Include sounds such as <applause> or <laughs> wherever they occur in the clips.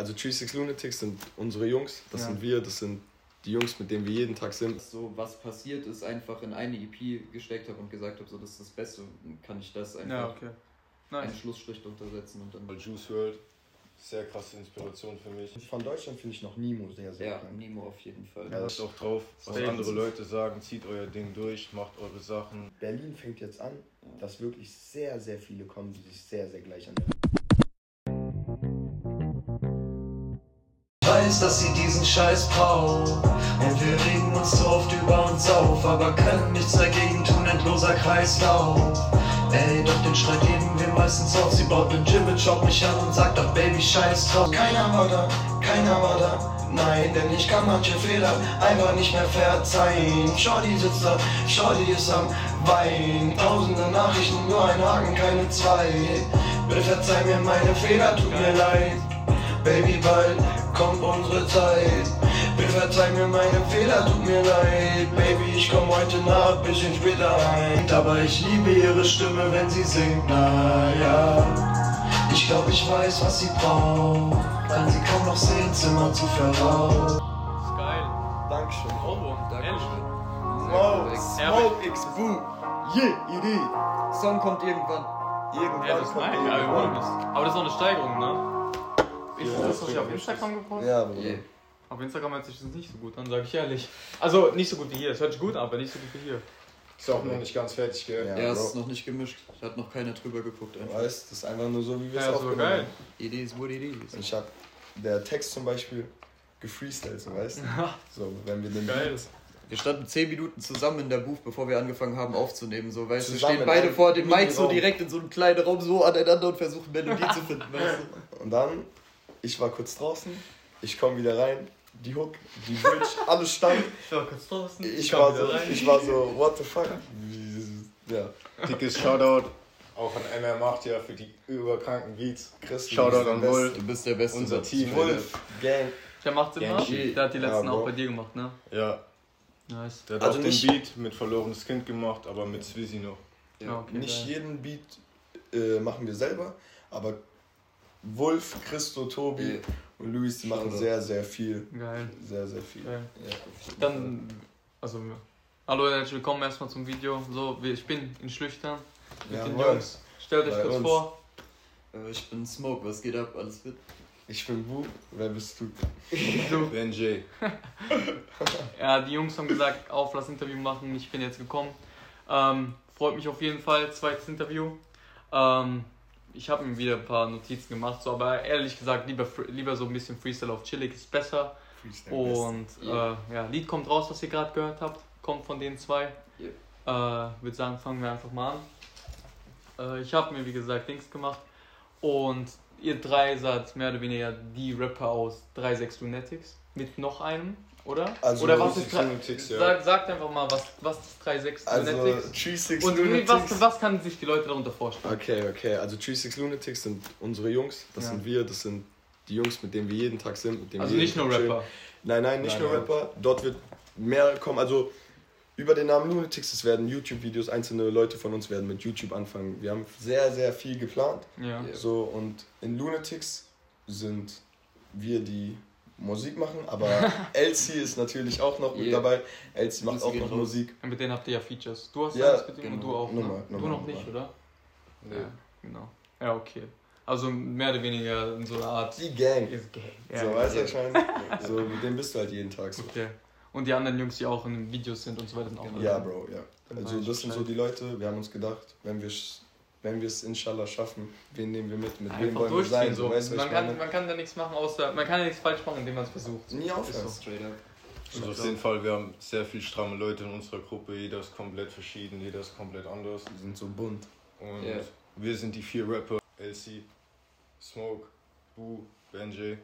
Also 36 Lunatics sind unsere Jungs, das Ja. sind wir, das sind die Jungs, mit denen wir jeden Tag sind. So, was passiert ist, einfach in eine EP gesteckt habe und gesagt habe, so, das ist das Beste, kann ich das einfach Ja, okay. einen Nice. Schlussstrich drunter setzen und dann. Weil Juice World, sehr krasse Inspiration für mich. Von Deutschland finde ich noch Nemo sehr, sehr Ja, krank. Nemo auf jeden Fall. Ja, Passt auch drauf, was Safe. andere Leute sagen, zieht euer Ding durch, macht eure Sachen. Berlin fängt jetzt an, dass wirklich sehr, sehr viele kommen, die sich sehr, sehr gleich an weiß, dass sie diesen Scheiß braucht. Und wir regen uns so oft über uns auf, aber können nichts dagegen tun, endloser Kreislauf. Ey, doch den Streit geben wir meistens auf. Sie baut nen Gym, schaut mich an und sagt doch Baby, scheiß drauf. Keiner war da, keiner war da. Nein, denn ich kann manche Fehler einfach nicht mehr verzeihen. Shorty sitzt da, Shorty ist am Wein. Tausende Nachrichten, nur ein Haken, keine zwei. Bitte verzeih mir meine Fehler, tut mir leid. Baby, bald kommt unsere Zeit. Bitte verzeih mir meine Fehler, tut mir leid. Baby, ich komm heute Nacht bisschen später ein. Aber ich liebe ihre Stimme, wenn sie singt, na ja. Ich glaub, ich weiß, was sie braucht. Kann sie kaum noch sehen, Zimmer zu verraucht. Ist geil. Dankeschön. Ohrwurm. Ehrlich. Wow, Smoke X Boo. Yeah, Idee. Song kommt irgendwann. Irgendwann Ja, das ist kommt Ja, wollen irgendwann. das. Aber das ist auch eine Steigerung, ne? Ist Ja, das, was ich auf Instagram gepostet Ja, Bruder. Yeah. Auf Instagram hört sich das nicht so gut an, sage ich ehrlich. Also nicht so gut wie hier. Es hört sich gut an, aber nicht so gut wie hier. Ist auch noch nicht ganz fertig, gell? Ja, Ja, es ist noch nicht gemischt. Da hat noch keiner drüber geguckt. Du Einfach. weißt, das ist einfach nur so, wie wir es Ja, so aufgenommen geil. It is what it is. Ich hab der Text zum Beispiel gefreestylt, so weißt du? So, wenn wir den Geil. Beat- Wir standen 10 Minuten zusammen in der Booth, bevor wir angefangen haben aufzunehmen. So, weißt du, stehen beide vor dem Mic so direkt in so einem kleinen Raum so aneinander und versuchen Melodie zu finden, weißt du? Und dann, ich war kurz draußen, ich komme wieder rein, die Hook, die Bridge, <laughs> alles stand. Ich war kurz draußen. Ich kam war so, rein. ich war so, what the fuck? <laughs> Ja, Dickes Shoutout auch an MR8 ja für die überkranken Beats. Chris, du Shoutout bist der an Beste. Wolf. Du bist der Beste. Unser. Team. Wolf, Gang. Der macht Sinn, ne? Gangshi. Der hat die letzten Ja, auch bei dir gemacht, ne? Ja, Nice. der hat Also auch den Beat mit verlorenes Kind gemacht, aber mit Swizzy noch. Ja, okay. Nicht geil. jeden Beat äh, machen wir selber, aber Wolf, Christo, Tobi Ja. und Luis, die machen sehr, sehr viel. Geil. Sehr, sehr viel. Geil. Ja. Dann, also, hallo und herzlich willkommen erstmal zum Video. So, ich bin in Schlüchtern mit Ja, den Mann. Jungs. Stellt euch Bei kurz uns. vor. Äh, Ich bin Smoke, was geht ab? Alles fit? Ich bin Bu, wer bist du? Du. Ben J. <laughs> Ja, die Jungs haben gesagt, auf, lass Interview machen. Ich bin jetzt gekommen. Ähm, freut mich auf jeden Fall, zweites Interview. Ähm, ich habe mir wieder ein paar Notizen gemacht, so, aber ehrlich gesagt, lieber, lieber so ein bisschen Freestyle auf Chillig ist besser. Freestyle Und Ja. äh, ja, Lied kommt raus, was ihr gerade gehört habt. Kommt von den zwei. Ja. Äh, würde sagen, fangen wir einfach mal an. Äh, ich habe mir, wie gesagt, Dings gemacht. Und ihr drei seid mehr oder weniger die Rapper aus 36 Lunatics. Mit noch einem, oder? Also, oder was 36 ist drei- Lunatics, ja. Sag, sagt einfach mal, was, was ist 36 Also, Lunatics? 36 Und Lunatics. was, was kann sich die Leute darunter vorstellen? Okay, okay. Also 36 Lunatics sind unsere Jungs, das Ja. sind wir, das sind die Jungs, mit denen wir jeden Tag sind. Mit denen Also wir nicht nur Tag chillen. Rapper. Nein, nein, nicht Nein, nur nein. Rapper. Dort wird mehr kommen. Also über den Namen Lunatics, es werden YouTube-Videos, einzelne Leute von uns werden mit YouTube anfangen. Wir haben sehr, sehr viel geplant. Ja. Ja. So, und in Lunatics sind wir, die Musik machen, aber <laughs> Elsie ist natürlich auch noch mit Yeah. dabei. Elsie macht auch noch. Musik. Und mit denen habt ihr ja Features. Du hast Ja, eins mit denen und genau. du auch. Nummer, ne? Nummer, du noch Nummer. nicht, oder? Nee. Ja, genau. Ja, okay. Also mehr oder weniger in so einer Art. Die Gang. Ist gay. so, weißt du, meine? <laughs> So, mit dem bist du halt jeden Tag so. Okay. Und die anderen Jungs, die auch in den Videos sind und so weiter, sind auch Genau. mit Ja. Bro, ja. Also das sind so die Leute, wir haben uns gedacht, wenn wir wenn wir es inshallah schaffen, wen nehmen wir mit, mit wem Einfach wollen wir durchziehen sein, so. weißt man, kann, man kann da nichts machen, außer. Man kann ja nichts falsch machen, indem man es versucht. Nie aufhören. Ist so. Straight up. Also auf jeden Fall, wir haben sehr viel stramme Leute in unserer Gruppe. Jeder ist komplett verschieden, jeder ist komplett anders. Die sind so bunt. Und Ja. wir sind die vier Rapper. LC, Smoke, Boo, Benjay.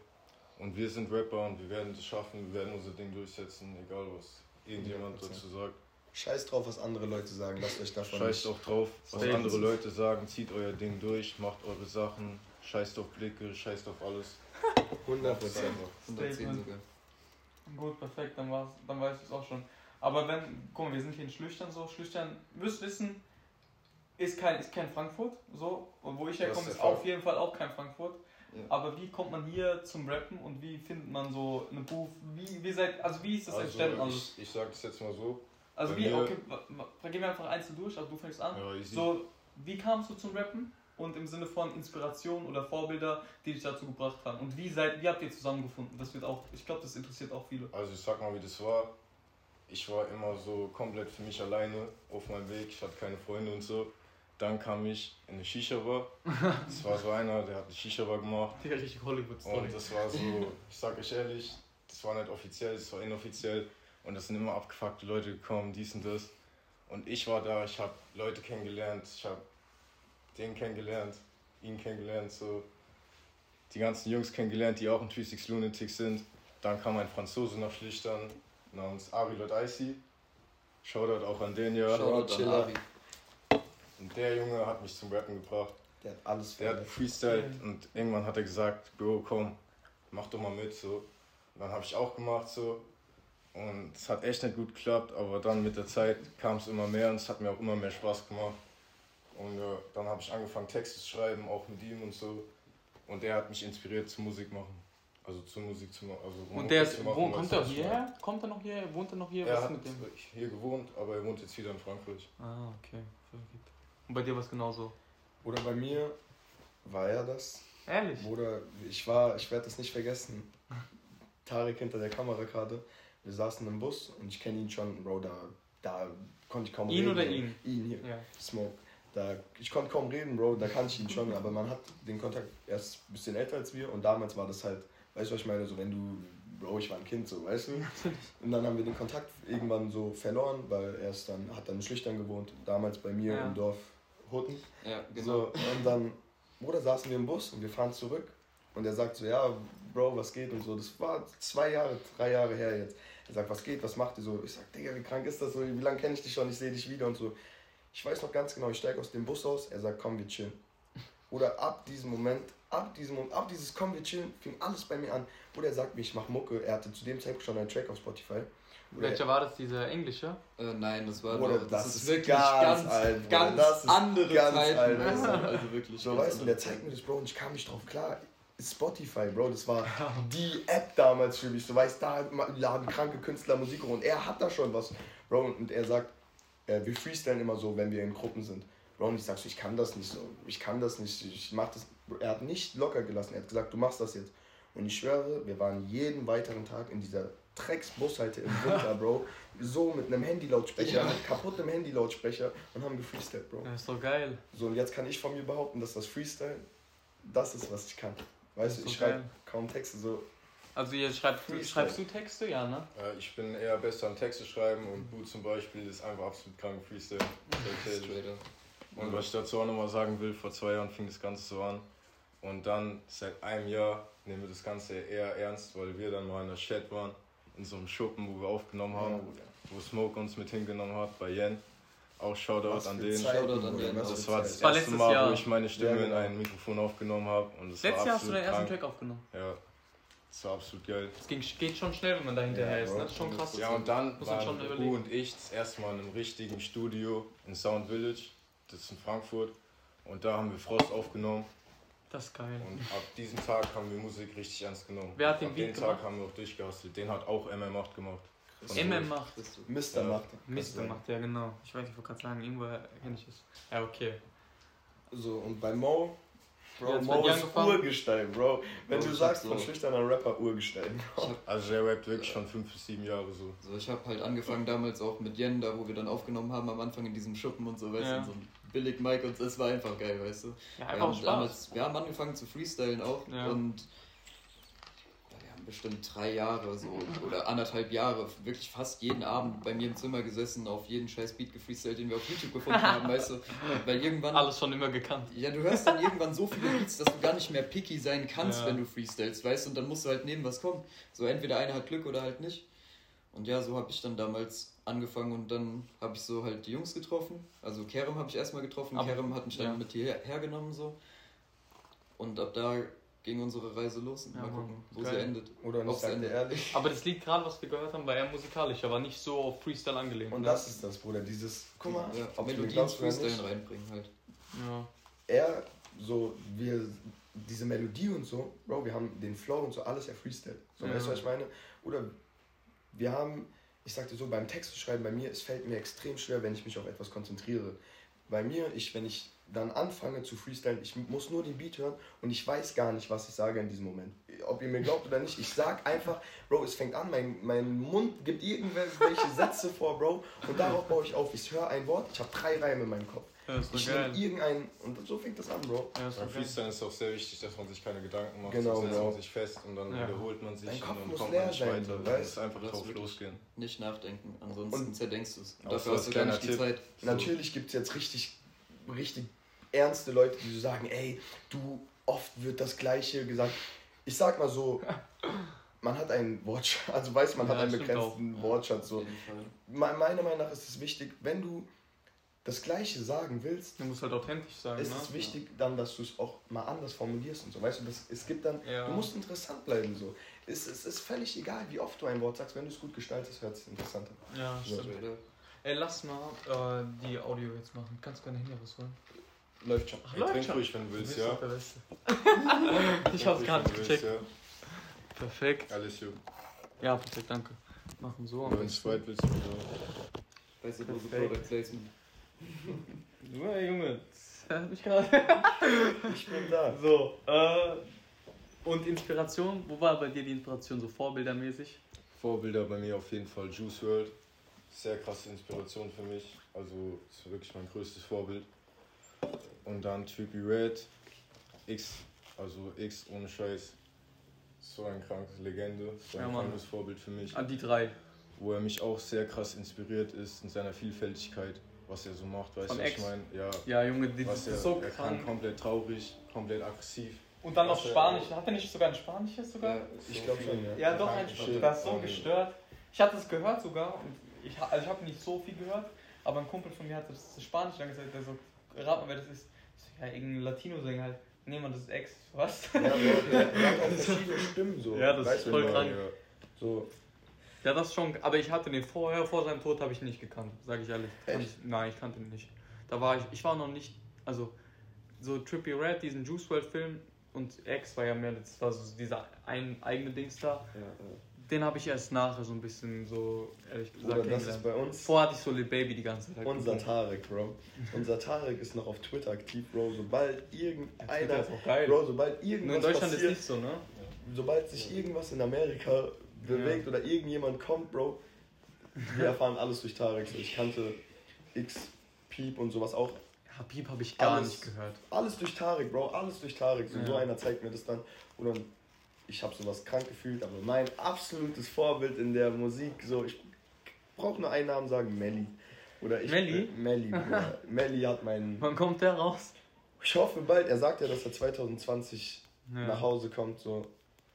Und wir sind Rapper und wir werden es schaffen, wir werden unser Ding durchsetzen, egal was irgendjemand 100%. dazu sagt. Scheiß drauf, was andere Leute sagen, lasst euch davon Scheißt nicht. auch drauf, was Safe. andere Leute sagen, zieht euer Ding durch, macht eure Sachen, scheißt auf Blicke, scheißt auf alles. 100 Macht es Prozent. einfach. 110 Statement. sogar. Gut, perfekt, dann, war's, dann weiß ich es auch schon. Aber wenn, guck mal, wir sind hier in Schlüchtern so. Schlüchtern, müsst wissen, ist kein, ist kein Frankfurt, so. Und wo ich herkomme, ist auf jeden Fall auch kein Frankfurt. Ja. Aber wie kommt man hier zum Rappen und wie findet man so eine Booth? Wie, wie seid, also wie ist das Also, entstanden? alles? ich, ich sag das jetzt mal so. Also bei wie, mir- okay, gehen wir einfach einzeln durch, also du fängst an. Ja. So, wie kamst du zum Rappen? Und im Sinne von Inspiration oder Vorbilder, die dich dazu gebracht haben. Und wie seid, wie habt ihr zusammengefunden? Das wird auch, ich glaube, das interessiert auch viele. Also ich sag mal, wie das war. Ich war immer so komplett für mich alleine auf meinem Weg. Ich hatte keine Freunde und so. Dann kam ich in eine Shisha-Bar. <laughs> Das war so einer, der hat eine Shisha-Bar gemacht. Die richtig Hollywood-Story. Und das war so, ich sag euch ehrlich, das war nicht offiziell, das war inoffiziell. Und es sind immer abgefuckte Leute gekommen, dies und das. Und ich war da, ich habe Leute kennengelernt, ich habe den kennengelernt, ihn kennengelernt, so. Die ganzen Jungs kennengelernt, die auch in 36 Lunatics sind. Dann kam ein Franzose nach Schlichtern namens Ari Lot Icy. Shoutout auch an den ja. Shoutout an. Ari. Und der Junge hat mich zum Rappen gebracht. Der hat alles Der hat freestylt und irgendwann hat er gesagt, Bro, komm, mach doch mal mit so. Und dann habe ich auch gemacht so. Und es hat echt nicht gut geklappt, aber dann mit der Zeit kam es immer mehr und es hat mir auch immer mehr Spaß gemacht. Und äh, dann habe ich angefangen Texte zu schreiben, auch mit ihm und so. Und der hat mich inspiriert zum Musik machen. Also zur Musik zu machen. Also Und der zu ist, machen, wo, kommt er hierher? Kommt er noch hierher? Wohnt er noch hier? Er Was hat mit dem? hier gewohnt, aber er wohnt jetzt wieder in Frankreich. Ah, okay. Und bei dir war es genauso. Oder bei mir war er das. Ehrlich? Bruder, ich war, ich werde das nicht vergessen. Tarek hinter der Kamera gerade. Wir saßen im Bus und ich kenne ihn schon, Bro, da, da konnte ich kaum Ihn reden. oder ihn? Ihn hier. Ja. Smoke. Da, ich konnte kaum reden, Bro, da kannte ich ihn schon, aber man hat den Kontakt erst ein bisschen älter als wir und damals war das halt, weißt du, was ich meine, so wenn du, Bro, ich war ein Kind, so, weißt du? <laughs> Und dann haben wir den Kontakt irgendwann so verloren, weil er ist dann, hat dann in Schlüchtern gewohnt, damals bei mir Ja. im Dorf Hutten. Ja, genau. So, und dann, Bruder, saßen wir im Bus und wir fahren zurück. Und er sagt so, ja, Bro, was geht und so. Das war zwei Jahre, drei Jahre her jetzt. Er sagt, was geht, was macht ihr so? Ich sag, Digga, wie krank ist das so? Wie lange kenne ich dich schon? Ich sehe dich wieder und so. Ich weiß noch ganz genau, ich steige aus dem Bus aus. Er sagt, komm, wir chillen. Oder ab diesem Moment, ab diesem Moment, ab dieses komm, wir chillen, fing alles bei mir an. Oder er sagt mir, ich mach Mucke. Er hatte zu dem Zeitpunkt schon einen Track auf Spotify. Oder Welcher war das, dieser englische? Äh, nein, das war Bruder, noch, das ist wirklich ganz ganz, alt, ganz Das ist andere ganz Zeiten. alt. Also wirklich. So, ganz weißt du, der zeigt mir das, Bro, und ich kam nicht drauf klar. Spotify, Bro, das war die App damals für mich. Du weißt, da laden kranke Künstler Musik hoch und er hat da schon was, Bro. Und er sagt, äh, wir freestylen immer so, wenn wir in Gruppen sind. Bro, und ich sag so, ich kann das nicht so, ich kann das nicht, ich mach das. Er hat nicht locker gelassen, er hat gesagt, du machst das jetzt. Und ich schwöre, wir waren jeden weiteren Tag in dieser Drecksbushalte im Winter, <laughs> Bro, so mit einem Handylautsprecher, mit kaputtem Handylautsprecher und haben gefreestylt, Bro. Ja, ist doch geil. So, und jetzt kann ich von mir behaupten, dass das Freestyle das ist, was ich kann. Weißt du, ich schreibe kaum Texte so. Also ihr schreibt, schreibst du Texte? Ja, ne? Äh, ich bin eher besser am Texte schreiben und Bu zum Beispiel ist einfach absolut krank Freestyle. Und was ich dazu auch nochmal sagen will, vor zwei Jahren fing das Ganze so an. Und dann seit einem Jahr nehmen wir das Ganze eher ernst, weil wir dann mal in der Chat waren, in so einem Schuppen, wo wir aufgenommen haben, wo Smoke uns mit hingenommen hat, bei Jen. Auch Shoutout Was an den. Shoutout an den. Das war das war erste Mal, Jahr. wo ich meine Stimme Ja, genau. in ein Mikrofon aufgenommen habe. Und das Letztes war Jahr hast du absolut deinen ersten. Track aufgenommen. Ja, das war absolut geil. Das ging, geht schon schnell, wenn man da hinterher Ja, ist, ne? Das ist schon krass. Ja, und dann Muss waren. Du und ich das erste Mal in einem richtigen Studio in Sound Village, das ist in Frankfurt. Und da haben wir Frost aufgenommen. Das ist geil. Und ab diesem Tag haben wir Musik richtig ernst genommen. Wer hat den ab Beat dem gemacht? Tag haben wir auch durchgehasselt. Den hat auch MM8 gemacht. MM macht. Du. Mister Ja. macht. Mist gemacht, ja genau. Ich weiß, ich wollte gerade sagen, irgendwo kenne ich es. Ja, okay. So, und bei Mo, Bro, Ja, Mo ist. Urgestein, Bro. Wenn Bro, du sagst hab von so- schüchterner Rapper Urgestein. Also der rappt wirklich schon fünf bis sieben Jahre so. So, ich habe halt angefangen damals auch mit Jen, da wo wir dann aufgenommen haben, am Anfang in diesem Schuppen und so, weißt Ja. du, so ein billig Mic und es war einfach geil, weißt du. Ja, Wir einfach haben, Spaß. damals, wir haben angefangen zu freestylen auch Ja. und wir bestimmt drei Jahre so oder anderthalb Jahre wirklich fast jeden Abend bei mir im Zimmer gesessen, auf jeden scheiß Beat gefreestylt, den wir auf YouTube gefunden <laughs> haben, weißt du. Weil irgendwann Alles schon immer gekannt. ja, du hörst dann irgendwann so viele Beats, dass du gar nicht mehr picky sein kannst, Ja. wenn du freestylst, weißt du, und dann musst du halt nehmen, was kommt. So entweder einer hat Glück oder halt nicht. Und ja, so habe ich dann damals angefangen und dann habe ich so halt die Jungs getroffen. Also Kerem habe ich erstmal getroffen, Aber- Kerem hat mich dann ja. mit hierher hergenommen so. Und ab da ging unsere Reise los und Ja, mal gucken, wo Geil. sie endet. Oder und ich Aufs sag dir Ende. ehrlich. <laughs> Aber das Lied gerade, was wir gehört haben, war eher musikalisch, aber nicht so auf Freestyle angelehnt. Und ne? das ist das, Bruder. Dieses, guck mal, ja, ob mir Melodien glaubst Freestyle nicht, reinbringen halt. Ja. er so, wir, diese Melodie und so, Bro, wir haben den Flow und so, alles ja Freestyle. So, Ja. weißt du, was ich meine? Oder wir haben, ich sagte so, beim Text schreiben, bei mir, es fällt mir extrem schwer, wenn ich mich auf etwas konzentriere. Bei mir, ich, wenn ich dann anfange zu freestylen, ich muss nur den Beat hören und ich weiß gar nicht, was ich sage in diesem Moment. Ob ihr mir glaubt oder nicht, ich sag einfach, Bro, es fängt an, mein, mein Mund gibt irgendwelche Sätze vor, Bro, und darauf baue ich auf. Ich höre ein Wort, ich habe drei Reime in meinem Kopf. Ja, ist Ich nehme irgendein, und so fängt das an, Bro. Ja, ist Beim. Freestyle ist auch sehr wichtig, dass man sich keine Gedanken macht. Genau, so setzt man sich fest und dann Ja. wiederholt man sich Dein Kopf und dann kommt man nicht sein, weiter. weißt muss einfach du? Das drauf losgehen. Nicht nachdenken, ansonsten Und- zerdenkst du es. Dafür so hast du gar nicht die kleiner Zeit. Natürlich gibt es jetzt richtig, richtig ernste Leute, die so sagen, ey, du, oft wird das Gleiche gesagt. Ich sag mal so, man hat einen Wortschatz, also weiß man Ja, hat einen begrenzten Wortschatz. Auf So. Meiner Meinung nach ist es wichtig, wenn du das Gleiche sagen willst, Du musst halt authentisch sein, ist ne? es wichtig dann, dass du es auch mal anders formulierst und so. Weißt du, das, es gibt dann, Ja. du musst interessant bleiben so. Es, es ist völlig egal, wie oft du ein Wort sagst, wenn du es gut gestaltest, hört es interessant an. Ja, So. stimmt. Oder? Ey, lass mal äh, die Audio jetzt machen. Kannst gerne Handy rausholen. Läuft schon. Ach, Hey, läuft trink schon. ruhig, wenn du Du willst, ja. <laughs> <laughs> Ich hab's du gecheckt. willst, Perfekt. Ja. Alles gut. Ja, perfekt, danke. Machen so am Wenn du besten. Sprite willst, bitte. Weißt du, wo Perfekt. Product Placement? <laughs> Ja, Junge, das hat mich gerade. Ich bin da. So, äh. Und Inspiration, wo war bei dir die Inspiration so vorbildermäßig? Vorbilder bei mir auf jeden Fall Juice World. Sehr krasse Inspiration für mich. Also ist wirklich mein größtes Vorbild. Und dann Trippy Red, X, also X ohne Scheiß. So ein krankes Legende, so ein Ja, krankes Vorbild für mich. Ah, die drei. Wo er mich auch sehr krass inspiriert ist in seiner Vielfältigkeit, was er so macht, weißt du, was ich meine? Ja, Ja, Junge, die, das was er, ist so er kann krank. komplett traurig, komplett aggressiv. Und dann noch er- Spanisch. Hat er nicht sogar ein Spanisches sogar? Ja, Ich so glaube schon, ja. Ja, doch, ein Shit. Das ist so gestört. Ich hatte es gehört sogar. Und ich, also ich habe nicht so viel gehört, aber ein Kumpel von mir hat das Spanisch dann gesagt, der so, rat mal, wer das ist. Ich so, ja, irgendein Latino-Sänger halt. Nee, man, das ist Ex. Was? Ja, Bro, der, der hat auch <laughs> verschiedene Stimmen so. Ja, das ist voll krank. Ja. So, Ja, das schon. Aber ich hatte den vorher, vor seinem Tod, habe ich nicht gekannt, sage ich ehrlich. Ich, nein, ich kannte ihn nicht. Da war ich, ich war noch nicht, also so Trippy Red, diesen Juice World Film und X war ja mehr, das war so dieser ein, eigene Dings da. Ja, ja. Den habe ich erst nachher so ein bisschen so, ehrlich gesagt, Bruder, das ist bei uns Vorher hatte ich so Lil Baby die ganze Zeit. unser geguckt. Tarek, Bro. Unser Tarek ist noch auf Twitter aktiv, Bro. Sobald irgendeiner, ist auch geil. Bro, sobald Nur irgendwas in Deutschland passiert, ist nicht so, ne? sobald sich irgendwas in Amerika bewegt oder irgendjemand kommt, Bro, wir erfahren alles durch Tarek. So, ich kannte X, Piep und sowas auch. Ja, Piep habe ich gar Alles. nicht gehört. Alles durch Tarek, Bro, alles durch Tarek. So, Ja. so einer zeigt mir das dann. Und dann, ich habe sowas krank gefühlt, aber mein absolutes Vorbild in der Musik, so, ich brauche nur einen Namen sagen, Melly. Oder ich, Melly? Melly, Bruder. <laughs> Melly hat meinen. Wann kommt der raus? Ich hoffe bald, er sagt ja, dass er 2020 Ja. nach Hause kommt, so.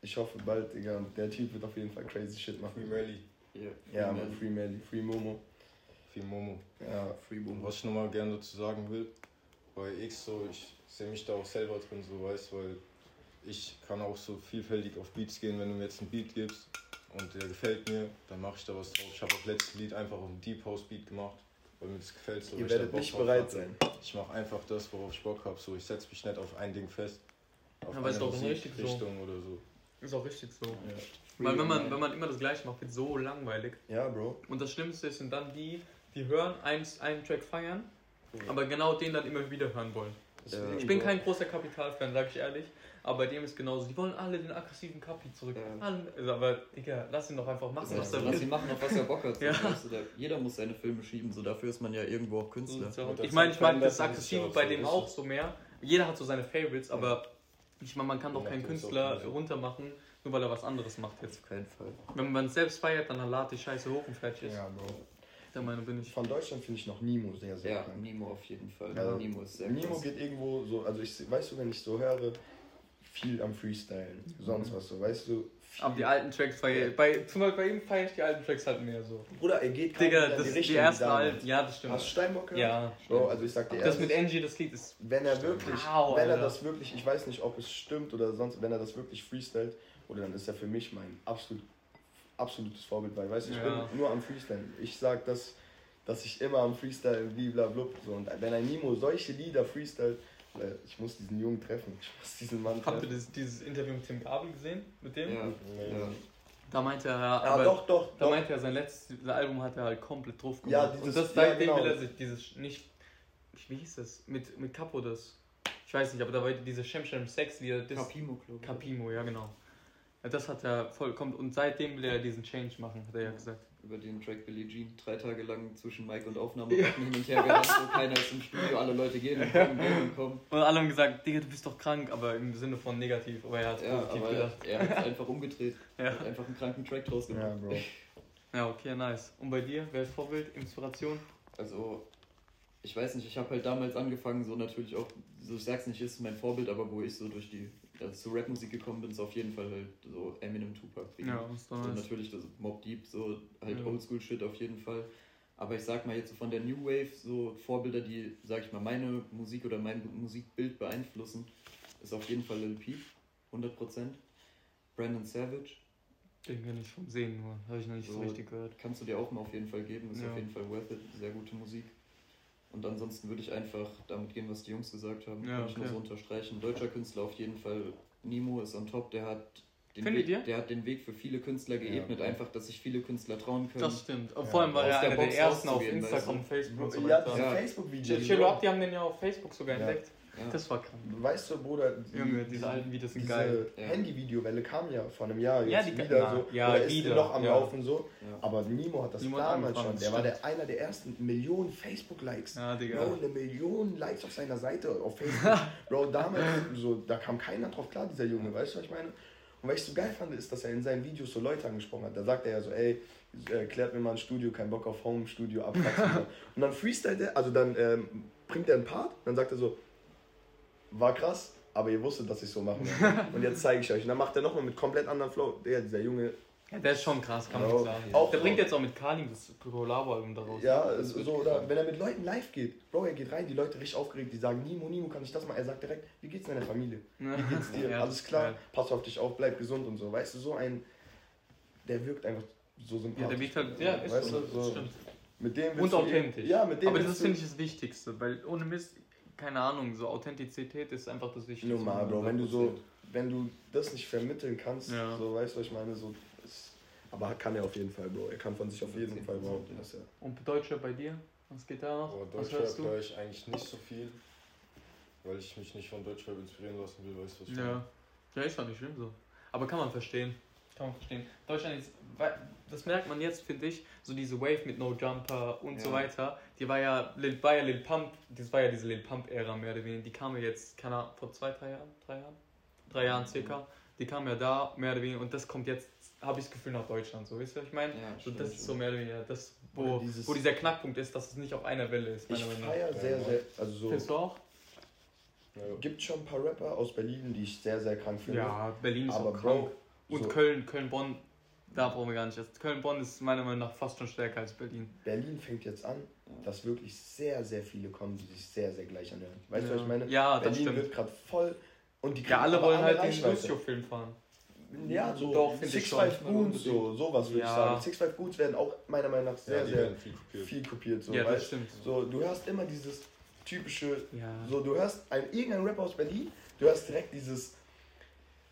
Ich hoffe bald, Digga. Und der Typ wird auf jeden Fall crazy shit Free machen. Melly, Ja, Ja, Free man, Man. Free Melly, Free Momo. viel Momo. Ja, Free Boom. was ich nochmal gerne dazu sagen will, bei X so, ich sehe mich da auch selber drin, so weißt, weil ich kann auch so vielfältig auf Beats gehen, wenn du mir jetzt einen Beat gibst und der gefällt mir, dann mache ich da was drauf. Ich habe auch letztes Lied einfach auf einen Deep House Beat gemacht, weil mir das gefällt so. ihr werdet nicht bereit hatte. sein. Ich mache einfach das, worauf ich Bock habe. So, ich setze mich nicht auf ein Ding fest. Auf Aber ist eine doch richtig so. Musikrichtung oder so. Ist auch richtig so. Ja. Weil wenn man, wenn man immer das gleiche macht, wird so langweilig. ja, Bro. Und das Schlimmste sind dann die, die hören, eins, einen Track feiern, aber genau den dann immer wieder hören wollen. Deswegen, Ich bin Bro. kein großer Kapital-Fan, sag ich ehrlich. Aber bei dem ist genauso. Die wollen alle den aggressiven Kapi zurück. Ja. Also, aber, Digga, lass ihn doch einfach machen, was Ja, er lass will. ihn machen, auf was er Bock hat. So, <laughs> Ja. jeder muss seine Filme schieben, so dafür ist man ja irgendwo auch Künstler. So, Ich meine, ich kein das Aggressive bei dem auch so mehr. Jeder hat so seine Favorites, aber ich meine, man kann doch Ja, keinen Künstler runtermachen, nur weil er was anderes macht jetzt. Auf keinen Fall. Wenn man es selbst feiert, dann lad die Scheiße hoch und fertig ist. Ja, Bro. Der Meinung bin ich. Von Deutschland finde ich noch Nimo sehr, sehr Ja, krank. Nemo auf jeden Fall. Ja. Nemo ist sehr Nimo krass. geht irgendwo so, also ich weißt du, wenn ich so höre, viel am Freestylen, sonst was so, weißt du. Viel, Aber die alten Tracks feier bei Zum Beispiel bei ihm feiere ich die alten Tracks halt mehr so. Bruder, er geht gerade Digga, das die die, ersten alten. Ja, das stimmt. Hast du Steinbock gehört? Ja. Bro, also ich sag dir Das mit Angie, das Lied ist. wenn er wirklich, Wow, wenn er Alter. das wirklich, ich weiß nicht, ob es stimmt oder sonst, wenn er das wirklich freestylt, oder dann ist er für mich mein absolut, absolutes Vorbild, weil, weißt du, ich Ja. bin nur am Freestylen. Ich sag das, dass ich immer am Freestyle, bliblablub, so, und wenn ein Nimo solche Lieder freestylt, Ich muss diesen Jungen treffen. Ich muss diesen Mann Habt ihr treffen. das, dieses Interview mit Tim Gabel gesehen? Mit dem? Ja, ja. Da meinte er, ja, aber doch, doch. da doch. meinte er, sein letztes Album hat er halt komplett drauf gemacht. Ja, und dieses- das ja, seitdem genau. will er sich dieses nicht. Wie hieß das? Mit, mit Capo das. Ich weiß nicht, aber da war diese Shem Shem Sex Lieder. das- Capimo, glaube ich. Capimo, ja genau. Ja, das hat er vollkommen. Und seitdem will er diesen Change machen, hat er ja gesagt. Über den Track Billie Jean drei Tage lang zwischen Mike und Aufnahme hin und her gerannt, so keiner ist im Studio, alle Leute gehen und kommen, gehen und kommen. <laughs> Und alle haben gesagt, Digga, du bist doch krank, aber im Sinne von negativ. Aber er hat Ja, positiv aber gedacht. er, er hat einfach umgedreht. <laughs> Ja. Hat einfach einen kranken Track draus gemacht. Ja, Bro. <laughs> ja, okay, nice. Und bei dir, wer ist Vorbild, Inspiration? Also, ich weiß nicht, ich habe halt damals angefangen, so natürlich auch, so ich sag's nicht, ist mein Vorbild, aber wo ich so durch die, also zur Rapmusik gekommen bin, ist auf jeden Fall halt so Eminem, Tupac. Ja, ist doch So nice. natürlich das Mob Deep, so halt Ja. Oldschool-Shit auf jeden Fall. Aber ich sag mal jetzt so von der New Wave, so Vorbilder, die, sag ich mal, meine Musik oder mein Musikbild beeinflussen, ist auf jeden Fall Lil Peep, 100%. Brandon Savage, Den kenne ich vom Sehen nur. Habe ich noch nicht so, So. richtig gehört. kannst du dir auch mal auf jeden Fall geben, ist Ja. auf jeden Fall worth it, sehr gute Musik. Und ansonsten würde ich einfach damit gehen, was die Jungs gesagt haben, Ja, kann ich nur okay. so unterstreichen. Deutscher Künstler auf jeden Fall, Nemo ist on top, der hat den, Findet Weg, ihr? der hat den Weg für viele Künstler geebnet, einfach, dass sich viele Künstler trauen können. Das stimmt. Und vor allem war aus er der einer der ersten auf Instagram, weißt Facebook und so Ja, weiter. diese Ja. Facebook-Videos. Cello die haben den ja auf Facebook sogar Ja. entdeckt. Ja. Das war krank. Weißt du, Bruder, die, Junge, diese alten Videos sind diese geil. Ja. Handy-Videowelle kam ja vor einem Jahr Ja, jetzt die- wieder na, so. ja, oder ist wieder, noch am ja. Laufen so. Ja. Aber Nimo hat das Nimo damals angefangen, schon. Der war der, einer der ersten Millionen Facebook-Likes. Ja, Digga. Bro, eine Million Likes auf seiner Seite auf Facebook. <laughs> Bro, damals, so, da kam keiner drauf klar, dieser Junge, weißt du, was ich meine? Und was ich so geil fand, ist, dass er in seinen Videos so Leute angesprochen hat. Da sagt er ja so, ey, erklärt mir mal ein Studio, kein Bock auf Home-Studio, abwachsen. und <laughs> so. Und dann freestylt er, also dann ähm, bringt er einen Part, dann sagt er so, war krass, aber ihr wusstet, dass ich so machen werde. <laughs> Und jetzt zeige ich euch. Und dann macht er nochmal mit komplett anderen Flow. Der, dieser Junge, Ja, der ist schon krass, kann man nicht sagen. auch der so- bringt jetzt auch mit Kalim das Collabo-Album daraus. ja, so, so oder wenn er mit Leuten live geht, Bro, er geht rein, die Leute richtig aufgeregt, die sagen, Nimo, Nimo, kann ich das mal? Er sagt direkt, wie geht's deiner Familie? Wie geht's dir? <laughs> Ja, Alles klar, geil. pass auf dich auf, bleib gesund und so. Weißt du, so ein, der wirkt einfach so sympathisch. Ja, der wirkt halt, ja, ist Weißt so, so stimmt. Mit dem Und authentisch. Ja, mit dem Aber das finde ich, das Wichtigste, weil ohne Mist, keine Ahnung, so Authentizität ist einfach das Wichtigste. Normal, Bro, wenn du so, wenn du das nicht vermitteln kannst, Ja. so, weißt du, was ich meine, so, ist, aber kann er auf jeden Fall, Bro. Er kann von sich auf jeden Fall behaupten, dass er. Und Deutsche bei dir? Was geht da noch? Aber Was hörst Deutschrap du? höre ich eigentlich nicht so viel, weil ich mich nicht von Deutschrap inspirieren lassen will, weißt du was ich Ja. Ja, ist doch nicht schlimm so. Aber kann man verstehen. Kann man verstehen. Deutschland ist, weil- das merkt man jetzt, finde ich, so diese Wave mit No Jumper und so Ja. weiter, die war ja, Lil, war ja Lil Pump, das war ja diese Lil Pump-Ära mehr oder weniger, die kam ja jetzt, keine Ahnung, vor zwei, drei Jahren, drei Jahren? Drei Jahren circa, die kam ja da, mehr oder weniger, und das kommt jetzt, habe ich das Gefühl, nach Deutschland, so, wisst ihr, was ich meine? Ja, So, stimmt, das ist so mehr oder weniger das, wo, dieses- wo dieser Knackpunkt ist, dass es nicht auf einer Welle ist, Ich meiner Meinung nach. feiere sehr, sehr, also so. Findest du auch? Ja. Gibt schon ein paar Rapper aus Berlin, die ich sehr, sehr krank finde. Ja, Berlin ist aber auch krank. Und so, Köln, Köln-Bonn, da brauchen wir gar nicht. erst. Köln-Bonn ist meiner Meinung nach fast schon stärker als Berlin. Berlin fängt jetzt an, dass wirklich sehr, sehr viele kommen, die sich sehr, sehr gleich anhören. Weißt du, was ich meine? Ja, das Berlin stimmt. wird gerade voll und die Ja, alle wollen halt den. Lucio-Film fahren. Ja, so Doch, ich Six. Five Goons, so, sowas würde ich Ja. sagen. Six Five Goons werden auch meiner Meinung nach sehr, ja, sehr viel kopiert. viel kopiert. So, ja, das weißt? stimmt. so, du hörst immer dieses typische, Ja. so, du hörst ein, irgendein Rapper aus Berlin, du hörst direkt dieses,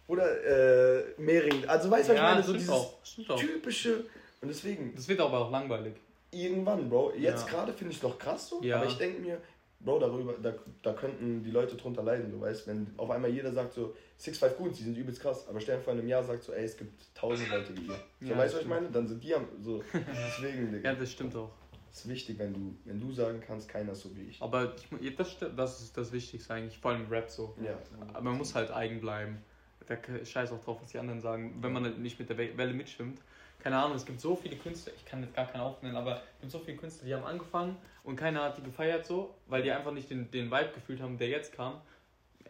oder äh, Mehring, also weißt du, was ich ja, meine? So dieses auch. Typische, und deswegen, Das wird aber auch langweilig. irgendwann, Bro, jetzt Ja. gerade finde ich es noch krass so, Ja. aber ich denke mir, Bro, darüber, da, da könnten die Leute drunter leiden, du weißt, wenn auf einmal jeder sagt so, Six Five Goons, die sind übelst krass, aber dir vor, in einem Jahr sagt so, ey, es gibt tausend Leute wie ihr. So, Ja, weißt du, was ich meine? Dann sind die am, so, <laughs> deswegen, Digga. Ja, das stimmt auch. Es ist wichtig, wenn du, wenn du sagen kannst, keiner ist so wie ich. Aber ich, ja, das, das ist das Wichtigste eigentlich, vor allem Rap so. Ja. Aber man muss halt eigen bleiben. Da scheiß auch drauf, was die anderen sagen, wenn man nicht mit der We- Welle mitschwimmt. Keine Ahnung, es gibt so viele Künstler, ich kann jetzt gar keinen aufnehmen, aber es gibt so viele Künstler, die haben angefangen und keiner hat die gefeiert so, weil die einfach nicht den, den Vibe gefühlt haben, der jetzt kam.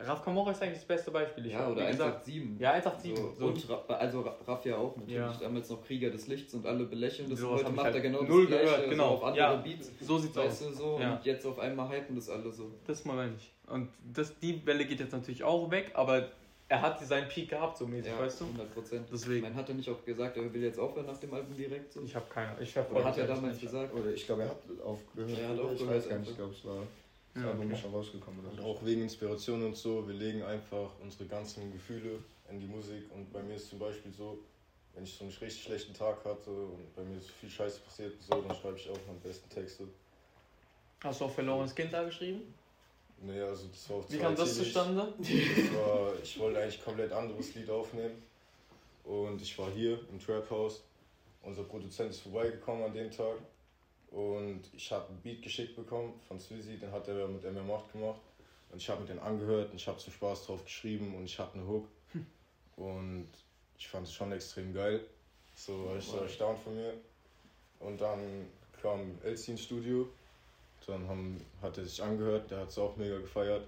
Raf Kamora ist eigentlich das beste Beispiel. Ich Ja, oder wie einfach gesagt, sieben. Ja, 187. So, So. Und Ra also Ra- Raffia auch natürlich. Ja. Damals noch Krieger des Lichts und alle belächeln das. Sowas Heute ich macht halt er genau null das Gleiche, gehört, genau. so auf andere Ja. Beats. so sieht's Weißt aus. du, so. Ja. Und jetzt auf einmal hypen das alle so. Das mal nicht. Und das, die Welle geht jetzt natürlich auch weg, aber er hat seinen Peak gehabt, so mäßig, Ja, weißt du? 100 Prozent. Deswegen. Man hat er nicht auch gesagt, er will jetzt aufhören nach dem Album direkt so? Ich habe keine. Ich verfolge Oder hat er damals nicht. gesagt? Oder ich glaube, er hat aufgehört. Ja, er hat ich aufgehört weiß gar nicht, ich glaube, es war. Das Ja, Album okay. ist schon rausgekommen. Und Oder? auch wegen Inspiration und so, wir legen einfach unsere ganzen Gefühle in die Musik. Und bei mir ist zum Beispiel so, wenn ich so einen richtig schlechten Tag hatte und bei mir ist viel Scheiße passiert, und so, dann schreibe ich auch meine besten Texte. Hast du auch verlorenes Kind da geschrieben? Nee, also das war auch Wie kam das zustande? Das war, ich wollte eigentlich komplett anderes Lied aufnehmen. Und ich war hier im Trap House. Unser Produzent ist vorbeigekommen an dem Tag. Und ich habe einen Beat geschickt bekommen von Swizzy, den hat er mit MR Macht gemacht. Und ich habe mir den angehört und ich habe zum Spaß drauf geschrieben und ich hatte eine Hook. Und ich fand es schon extrem geil. So war ich so erstaunt von mir. Und dann kam Elsie ins Studio. Dann haben, hat er sich angehört, der hat es auch mega gefeiert.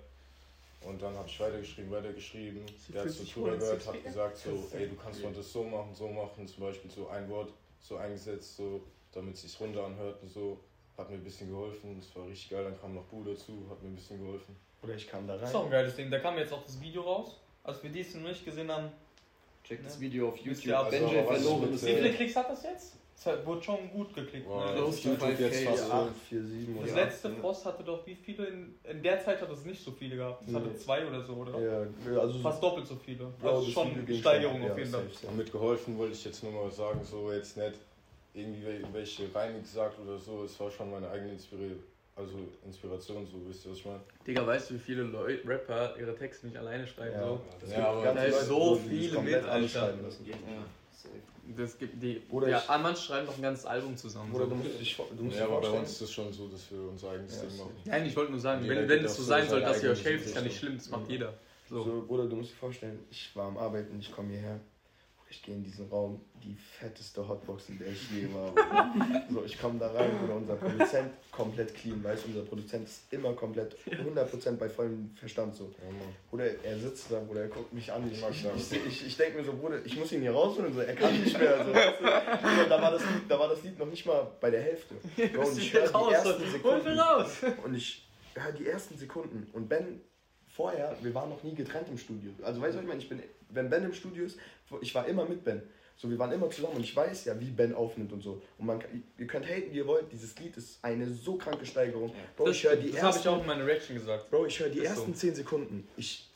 Und dann habe ich weitergeschrieben, weitergeschrieben. Sie Der hat so zugehört, ins hat gesagt so, Das ey, du kannst mal das so machen, so machen. Zum Beispiel so ein Wort so eingesetzt, so, damit es sich runter anhört und so. Hat mir ein bisschen geholfen, das war richtig geil. Dann kam noch Bu dazu, hat mir ein bisschen geholfen. Oder ich kam da Das ist auch ein rein. geiles Ding. Da kam jetzt auch das Video raus. Als wir dies noch nicht gesehen haben. Check das Ja. Video auf YouTube. ihr, also, Benji verloren ist Wie äh, viele Klicks hat das jetzt? Es hat- wurde schon gut geklickt. Wow, ne? To YouTube 5K, jetzt fast ja. so. 8, 4, 7 Das letzte Frost hatte doch wie viele? In, in der Zeit hat es nicht so viele gehabt. Es hatte Nee. zwei oder so, oder? Ja, also Fast doppelt so viele. Also das schon ging Steigerung auf jeden Fall. safe, safe. Und mit geholfen wollte ich jetzt nur mal sagen, so jetzt nicht irgendwie wel- welche Reime gesagt oder so. Es war schon meine eigene Inspira also Inspiration, so wisst ihr, was ich meine. Digga, weißt du, wie viele Leute, Rapper ihre Texte nicht alleine schreiben? Ja. So? Das Ja, gibt aber ganz da ist Leute, so die sich viel komplett mit, alles Alter. schreiben lassen. Ja. Das gibt die. Oder ja, ich- manche schreiben doch ein ganzes Album zusammen. Oder so. du musst dich, du musst Ja, aber bei uns ist es schon so, dass wir unser eigenes Ja, Ding machen. Nein, ich wollte nur sagen, Jeder wenn, wenn es so sein soll, dass ihr euch helft, ist ja nicht schlimm, das macht jeder. So. So. Bruder, du musst dir vorstellen, ich war am Arbeiten, ich komme hierher. Ich gehe in diesen Raum, die fetteste Hotbox, in der ich je war. <laughs> So, ich komme da rein, oder unser Produzent komplett clean, weißt du, unser Produzent ist immer komplett 100% bei vollem Verstand so. Bruder, er sitzt da, Bruder, er guckt mich an. Ich, ich, ich, ich, ich denke mir so, Bruder, ich muss ihn hier rausholen. So, er kann nicht mehr. So? Bruder, da, war das Lied, da war das Lied noch nicht mal bei der Hälfte. <laughs> Bro, und ich höre die ersten Sekunden. Und ich höre die ersten Sekunden. Und Ben, vorher, wir waren noch nie getrennt im Studio. Also weißt du, was ich meine? Ich bin, wenn Ben im Studio ist, ich war immer mit Ben. So, wir waren immer zusammen und ich weiß ja, wie Ben aufnimmt und so. Und man, kann- ihr könnt haten, wie ihr wollt, dieses Lied ist eine so kranke Steigerung. Bro, Das, ich höre die das habe ich ersten auch in meiner Reaction gesagt. Bro, ich höre die Ist ersten so. 10 Sekunden. Ich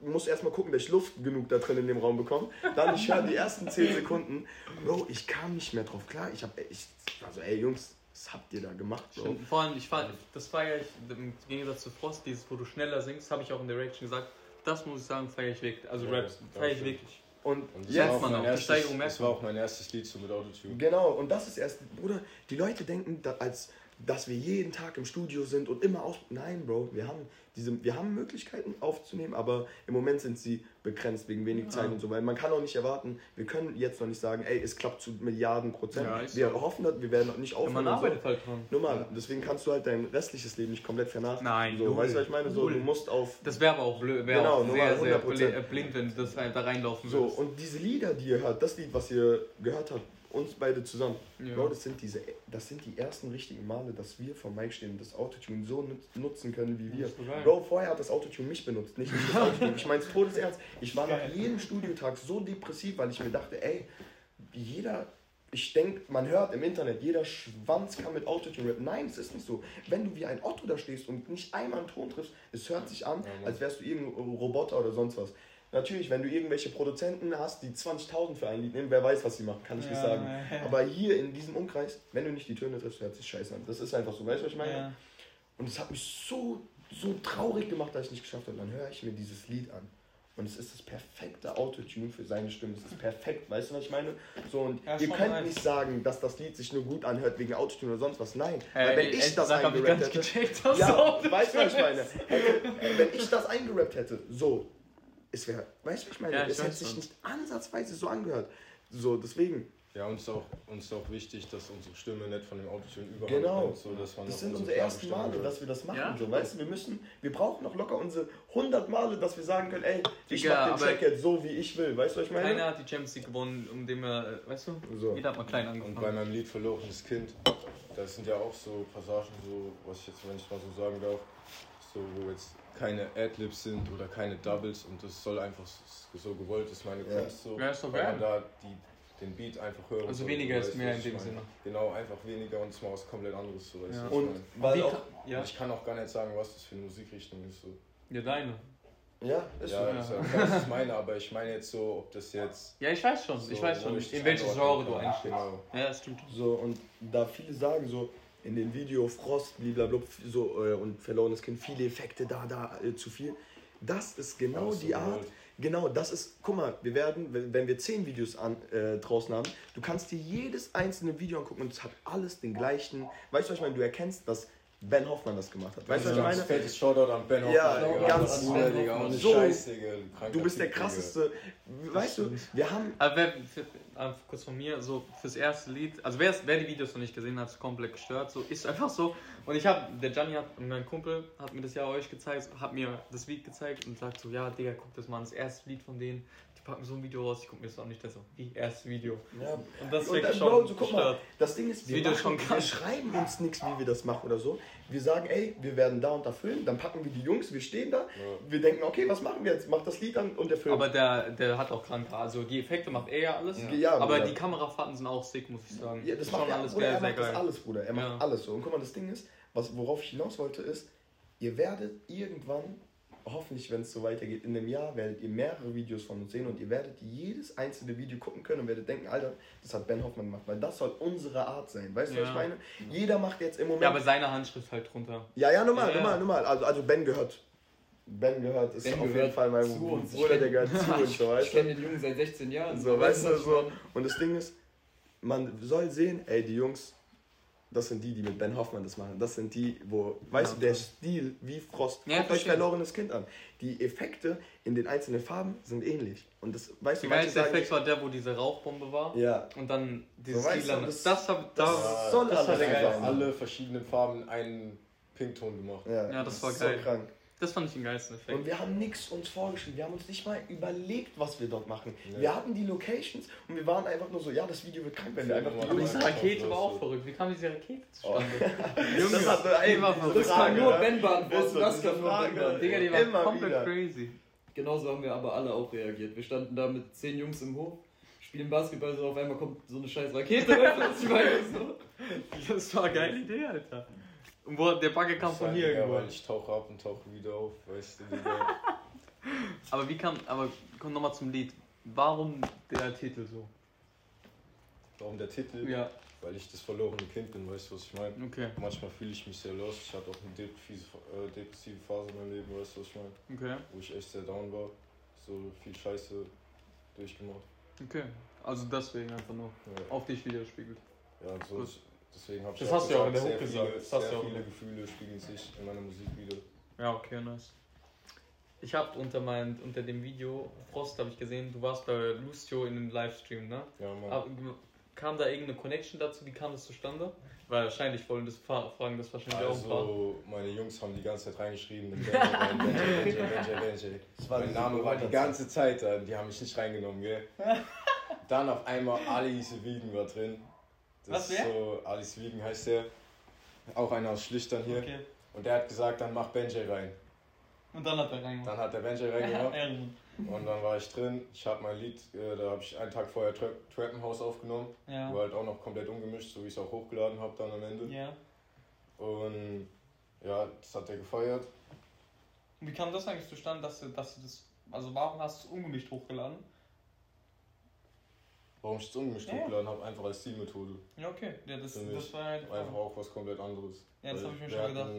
muss erstmal gucken, dass ich Luft genug da drin in dem Raum bekomme. Dann ich höre die ersten 10 <laughs> Sekunden. Bro, ich kam nicht mehr drauf klar. Ich hab, ich war so, ey Jungs, was habt ihr da gemacht, Bro? Stimmt. Vor allem, ich fand, das feiere ich im Gegensatz zu Frost, dieses, wo du schneller singst, habe ich auch in der Reaction gesagt. Das muss ich sagen, feiere ich wirklich. Also Ja, Raps, feiere ich wirklich. Und Und das jetzt, merkt war auch man mein auch, die erstes, Steigerung merkt das war auch mein erstes Lied so mit Autotune. genau, und das ist erst, Bruder, die Leute denken, als, dass wir jeden Tag im Studio sind und immer aus. Nein, Bro, wir haben, diese, wir haben Möglichkeiten aufzunehmen, aber im Moment sind sie begrenzt wegen wenig Zeit und so, weil man kann auch nicht erwarten, wir können jetzt noch nicht sagen, ey, es klappt zu Milliarden Prozent. Ja, wir so. hoffen, dass wir werden noch nicht Ja, aufhören. man und so. arbeitet halt dran. Nur mal, deswegen kannst du halt dein restliches Leben nicht komplett vernachlässigen. Nein, so, null. weißt du, was ich meine? So, Null. du musst auf. Das wäre aber auch blöd, wäre Genau, auch sehr, sehr 100%. bli- äh, blind, wenn du das rein- da reinlaufen So, würdest. und diese Lieder, die ihr hört, das Lied, was ihr gehört habt, uns beide zusammen, Ja. Bro, das sind, diese, das sind die ersten richtigen Male, dass wir vom Mic stehen und das Autotune so nut- nutzen können wie wir. Bro, vorher hat das Autotune mich benutzt, nicht ich das <laughs> Autotune. Ich meine es todesernst. Ich war nach jedem Studiotag so depressiv, weil ich mir dachte, ey, jeder, ich denke, man hört im Internet, jeder Schwanz kann mit Autotune rappen. Nein, es ist nicht so. Wenn du wie ein Otto da stehst und nicht einmal einen Ton triffst, es hört sich an, als wärst du irgendein Roboter oder sonst was. Natürlich, wenn du irgendwelche Produzenten hast, die 20.000 für ein Lied nehmen, wer weiß, was sie machen, kann ich nicht Ja, sagen. ja. Aber hier in diesem Umkreis, wenn du nicht die Töne triffst, hört sich scheiße an. Das ist einfach so, weißt du, was ich meine? Ja. Und es hat mich so, so traurig gemacht, dass ich nicht geschafft habe. Dann höre ich mir dieses Lied an. Und es ist das perfekte Autotune für seine Stimme. Es ist perfekt, weißt du, was ich meine? So, und Ja, ihr könnt nice. nicht sagen, dass das Lied sich nur gut anhört wegen Autotune oder sonst was. Nein. Äh, Weil wenn ich das ich gar eingerappt nicht hätte. gecheckt, Ja, weißt du, was ich meine? Hätte, äh, wenn ich das eingerappt hätte, so, es wäre, weißt du, was ich meine? Ja, ich es hätte sich nicht ansatzweise so angehört. So, deswegen, Ja, uns ist auch, uns ist auch wichtig, dass unsere Stimme nicht von dem Autotune überhand Genau. nimmt, so dass man das sind unsere ersten Stimme Male, hört. dass wir das machen. Ja, so, weißt du, wir müssen, wir brauchen noch locker unsere 100 Male, dass wir sagen können, ey, ich Digga, mach den Track jetzt so, wie ich will. Weißt du, was ich meine? Keiner hat die Champions League gewonnen, um dem er, äh, weißt du? So. Jeder hat mal klein Und bei angefangen. meinem Lied Verlorenes Kind, das sind ja auch so Passagen, so, was ich jetzt, wenn ich mal so sagen darf, so, wo jetzt keine Adlibs sind oder keine Doubles und das soll einfach so, so gewollt ist, meine Ja. Kunst so. Ja, ist doch weil geil. man da die, den Beat einfach hören Also soll, weniger ist mehr in ich dem meine? Sinne. Genau, einfach weniger und es mal was komplett anderes. So, weißt Ja. ich Und meine? weil auch, kann- ja. Ich kann auch gar nicht sagen, was das für eine Musikrichtung ist. So. ja, deine. ja, ist Ja, so. ist ja klar, was ich meine, aber ich meine jetzt so, ob das jetzt. Ja, ich weiß schon. so, ich weiß schon, ich das in welches einordnen Genre du einstehst. Genau. Ja, das stimmt. So, und da viele sagen so, in dem Video Frost, blablabla, so, äh, und verlorenes Kind, viele Effekte da, da, äh, zu viel. Das ist genau die Art, genau, das ist, guck mal, wir werden, wenn wir zehn Videos an, äh, draußen haben, du kannst dir jedes einzelne Video angucken und es hat alles den gleichen, weißt du, was ich meine, du erkennst, dass Ben Hoffmann das gemacht hat. Weißt du, was ich meine? fettes Shoutout an Ben Ja, Hoffmann, Digga. ganz Digga. Und so. Digga. kranker Du bist der krasseste, weißt du, wir haben, Aber für, äh, kurz von mir, so fürs erste Lied, also wer, wer die Videos noch nicht gesehen hat, ist komplett gestört, so ist einfach so. Und ich habe, der Gianni hat, mein Kumpel, hat mir das ja euch gezeigt, hat mir das Lied gezeigt und sagt so, ja, Digga, guck das mal, das erste Lied von denen, die packen so ein Video raus, ich guck mir das auch nicht, das so, wie, erstes Video. ja, Und das ist schon so, guck mal, das Ding ist, Das wir, machen, schon wir schreiben uns nichts, wie wir das machen oder so. Wir sagen, ey, wir werden da und da filmen, dann packen wir die Jungs, wir stehen da, wir denken, okay, was machen wir jetzt? Macht das Lied an und der Film. Aber der, der hat auch krank, also die Effekte macht er ja alles, Ja, aber die Kamerafahrten sind auch sick, muss ich sagen. ja, das Ist macht schon er, alles Bruder, sehr, er sehr macht das geil. alles, Bruder. Er macht Ja. alles so. Und guck mal, das Ding ist, was, worauf ich hinaus wollte, ist, ihr werdet irgendwann, hoffentlich, wenn es so weitergeht, in einem Jahr werdet ihr mehrere Videos von uns sehen und ihr werdet jedes einzelne Video gucken können und werdet denken, Alter, das hat Ben Hoffmann gemacht, weil das soll unsere Art sein. Weißt du, was Ja. ich meine? Jeder macht jetzt im Moment. Ja, aber seine Handschrift halt drunter. Ja, ja, normal, Ja, ja. normal, normal. Also, also Ben gehört. Ben gehört, ist Ben auf jeden gehört Fall mein zu uns. Bruder, der gehört zu <laughs> uns, so, Ich weißt du? kenne den Jungen seit 16 Jahren. So, weißt du, was ich so. Und das Ding ist, man soll sehen, ey, die Jungs, das sind die, die mit Ben Hoffmann das machen. Das sind die, wo, weißt Ja, du, der okay. Stil wie Frost. Ja, Guckt euch verlorenes Kind an. Die Effekte in den einzelnen Farben sind ähnlich. Und das, weißt du, Der geilste Effekt war der, wo diese Rauchbombe war. ja, Und dann dieses So, weißt Lila. du, Das, das- das, hab, das da, soll das sein. geilste. alle verschiedenen Farben in einen Pinkton gemacht. ja, Ja, das war ist geil. So krank. Das fand ich den geilsten Effekt. Und wir haben nichts uns vorgestellt. Wir haben uns nicht mal überlegt, was wir dort machen. Ja. Wir hatten die Locations und wir waren einfach nur so, ja, das Video wird krank, wenn wir einfach die Aber diese Rakete war auch verrückt. Wie kam diese Rakete Oh. zustande? <laughs> Das hat war eine verrückt. Das kann nur? Ben beantworten. Das kann nur Ben beantworten. Digga, die war Immer komplett wieder. crazy. Genauso haben wir aber alle auch reagiert. Wir standen da mit zehn Jungs im Hof, spielen Basketball, so auf einmal kommt so eine scheiß Rakete. <laughs> Das war eine geile Idee, Alter. Und wo, der Bagger kam von hier Ja, irgendwo. weil ich tauche ab und tauche wieder auf, weißt du, Digga. <laughs> Aber wie kam, aber komm nochmal zum Lied. Warum der Titel so? Warum der Titel? Ja, Weil ich das verlorene Kind bin, weißt du, was ich meine? okay, Manchmal fühle ich mich sehr lost. Ich hatte auch eine depressive, äh, depressive Phase in meinem Leben, weißt du, was ich meine? okay, Wo ich echt sehr down war. So viel Scheiße durchgemacht. okay. Also deswegen einfach nur Ja, auf dich widerspiegelt. ja und so deswegen habe ich Das auch hast du ja auch in der Hook viele, gesagt. Das hast sehr du ja auch viele in- Gefühle spiegeln sich in meiner Musik wieder. Ja, okay, nice. Ich habe unter, mein, unter dem Video, Frost habe ich gesehen, du warst bei Lucio in dem Livestream, ne? Ja, Mann. Aber, kam da irgendeine Connection dazu? Wie kam das zustande? Weil wahrscheinlich wollen das Fra- fragen das wahrscheinlich auch ein paar. Also, meine Jungs haben die ganze Zeit reingeschrieben, Mein Name war die ganze Zeit da, die haben mich nicht reingenommen, gell? <laughs> Dann auf einmal Alice Wiegen war drin. Das Was, ist wer? so, Alice Wiegen heißt der. Auch einer aus Schlichtern hier. Okay. Und der hat gesagt, dann mach Benji rein. Und dann hat er reingemacht. Dann hat der Benji reingemacht. Und dann war ich drin. Ich habe mein Lied, äh, da habe ich einen Tag vorher Tra Trappenhaus aufgenommen. ja. War halt auch noch komplett ungemischt, so wie ich es auch hochgeladen habe dann am Ende. ja. Und ja, das hat er gefeiert. Und wie kam das eigentlich zustande, dass du, dass du das. Also warum hast du es ungemischt hochgeladen? Warum ich es ungemischt Ja, habe, einfach als Zielmethode. Ja, okay. Ja, das, das war halt. Einfach auch was komplett anderes. Ja, das Weil hab ich mir schon gedacht.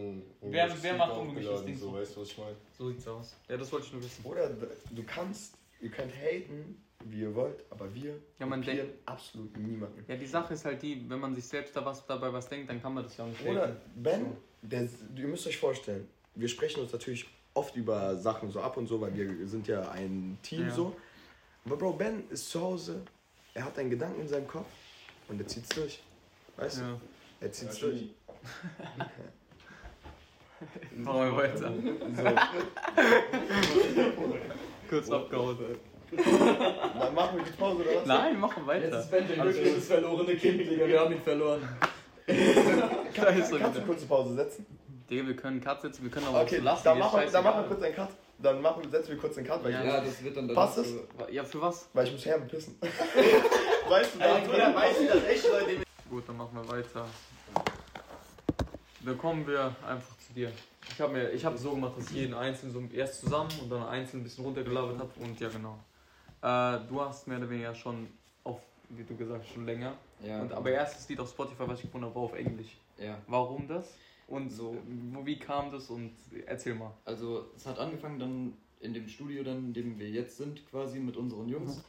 Wer- wer macht ungemischtes Ding So, so? weißt du, was ich meine? So sieht's aus. Ja, das wollte ich nur wissen. Bruder, du kannst, ihr könnt haten, wie ihr wollt, aber wir Ja, man absolut niemanden. Ja, die Sache ist halt die, wenn man sich selbst da was dabei was denkt, dann kann man das ja auch nicht Bruder, haten. Ben, der, ihr müsst euch vorstellen, wir sprechen uns natürlich oft über Sachen so ab und so, weil wir sind ja ein Team Ja. so. Aber Bro, Ben ist zu Hause, er hat einen Gedanken in seinem Kopf und er zieht's durch. Weißt du? Ja. Er zieht's durch. <laughs> Machen wir weiter. Kurz abgehauen. dann machen wir die Pause oder was? Nein, machen Jetzt weiter. ist Benji Alles wirklich gut. das verlorene Kind, Digga. Wir haben ihn verloren. Ist er Kannst du wieder. kurze Pause setzen? Digga, wir können Cut setzen, wir können aber Okay, lassen. dann mir ist machen, wir- dann machen wir kurz einen Cut. Dann machen, setzen wir kurz den Cut, weil, Ja. ich, Ja, das wird dann Passt es? so- Ja, für was? weil ich muss Herren pissen. <laughs> weißt du, da weißt du das echt, Leute. Gut, dann machen wir weiter. Dann kommen wir einfach zu dir. Ich habe mir, ich habe so gemacht, dass ich jeden einzeln so erst zusammen und dann einzeln ein bisschen runtergelabert habe und ja genau. Äh, du hast mehr oder weniger schon auf, wie du gesagt hast, schon länger. Ja, Und, aber erstes Lied auf Spotify, was ich gefunden habe, war auf Englisch. ja. Warum das? Und So. wo, wie kam das und erzähl mal. Also es hat angefangen dann in dem Studio, dann, in dem wir jetzt sind, quasi mit unseren Jungs.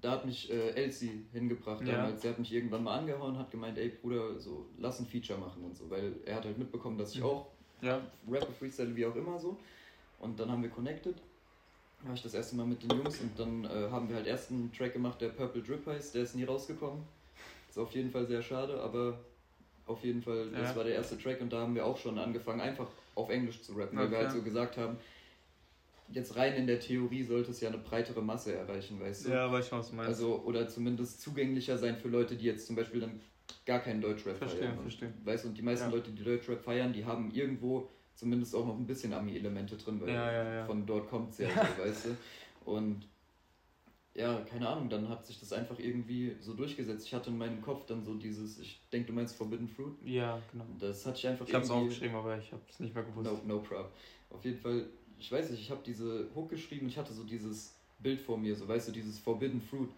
Da hat mich äh, Elsie hingebracht Ja. damals. Der hat mich irgendwann mal angehauen, hat gemeint, ey Bruder, so lass ein Feature machen und so, weil er hat halt mitbekommen, dass ich Mhm. auch Ja, rappe, freestyle, wie auch immer so. Und dann haben wir connected. Da war ich das erste Mal mit den Jungs und dann äh, haben wir halt erst einen Track gemacht, der Purple Drip heißt. Der ist nie rausgekommen. Ist auf jeden Fall sehr schade, aber auf jeden Fall, das Ja. war der erste Track und da haben wir auch schon angefangen, einfach auf Englisch zu rappen, weil wir Okay. halt so gesagt haben, jetzt rein in der Theorie sollte es ja eine breitere Masse erreichen, weißt du? ja, weiß schon, was du meinst. Also, oder zumindest zugänglicher sein für Leute, die jetzt zum Beispiel dann gar keinen Deutschrap Verstehe, feiern. verstehe. Und, weißt du, und die meisten Ja. Leute, die Deutschrap feiern, die haben irgendwo zumindest auch noch ein bisschen Ami-Elemente drin, weil ja, ja. von dort kommt es ja, so, weißt du. Und ja, keine Ahnung, dann hat sich das einfach irgendwie so durchgesetzt. Ich hatte in meinem Kopf dann so dieses, ich denke, du meinst Forbidden Fruit. ja, genau. Das hatte ich einfach Ich habe es irgendwie... aufgeschrieben, aber ich habe es nicht mehr gewusst. No, no prob. Auf jeden Fall, ich weiß nicht, ich habe diese Hook geschrieben, ich hatte so dieses Bild vor mir, so weißt du, dieses Forbidden Fruit.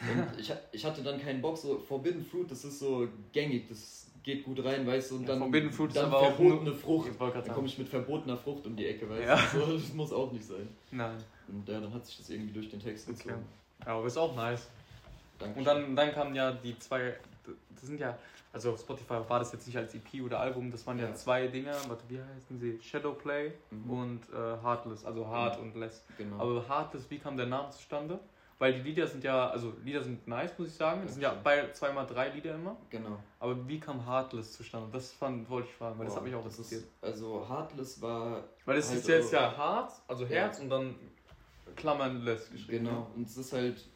Und <laughs> ich, ich hatte dann keinen Bock, so Forbidden Fruit, das ist so gängig, das geht gut rein, weißt du, und Ja, dann, Forbidden Fruit ist dann aber auch verbotene nur- Frucht. Dann komme ich mit verbotener Frucht um die Ecke, weißt Ja. du. So, das muss auch nicht sein. Nein. Und ja, dann hat sich das irgendwie durch den Text Okay. gezogen. Ja, aber ist auch nice. Danke. Und dann, dann kamen ja die zwei, das sind ja, also auf Spotify war das jetzt nicht als EP oder Album, das waren ja, Ja. zwei Dinger, warte, wie heißen sie? Shadowplay Mhm. und äh, Heartless, also Hard und Less. Genau. Aber Heartless, wie kam der Name zustande? Weil die Lieder sind ja, also Lieder sind nice, muss ich sagen. Das sind ja bei zweimal drei Lieder immer. genau. Aber wie kam Heartless zustande? Das fand, wollte ich fragen, weil das Boah, hat mich auch das interessiert. Ist, also Heartless war Weil es halt ist jetzt ja Hart, also Herz und dann Klammern Less geschrieben. Genau. Und es ist halt,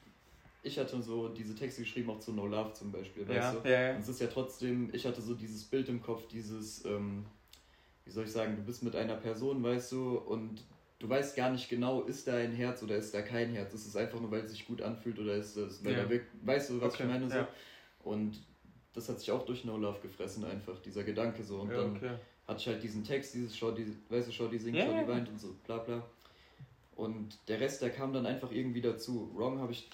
ich hatte so diese Texte geschrieben, auch zu No Love zum Beispiel, Ja, weißt du? ja, ja. Und es ist ja trotzdem, ich hatte so dieses Bild im Kopf, dieses, ähm, wie soll ich sagen, du bist mit einer Person, weißt du, und du weißt gar nicht genau, ist da ein Herz oder ist da kein Herz. Ist es einfach nur, weil es sich gut anfühlt oder ist es, weil Ja. da wirkt, weißt du, was Okay, ich meine? So? ja. Und das hat sich auch durch No Love gefressen, einfach, dieser Gedanke so. Und ja, dann okay. hatte ich halt diesen Text, dieses Schau, die, weißt du, Schau, die singt, Schau, die weint und so, bla bla. Und der Rest, der kam dann einfach irgendwie dazu. Wrong habe ich.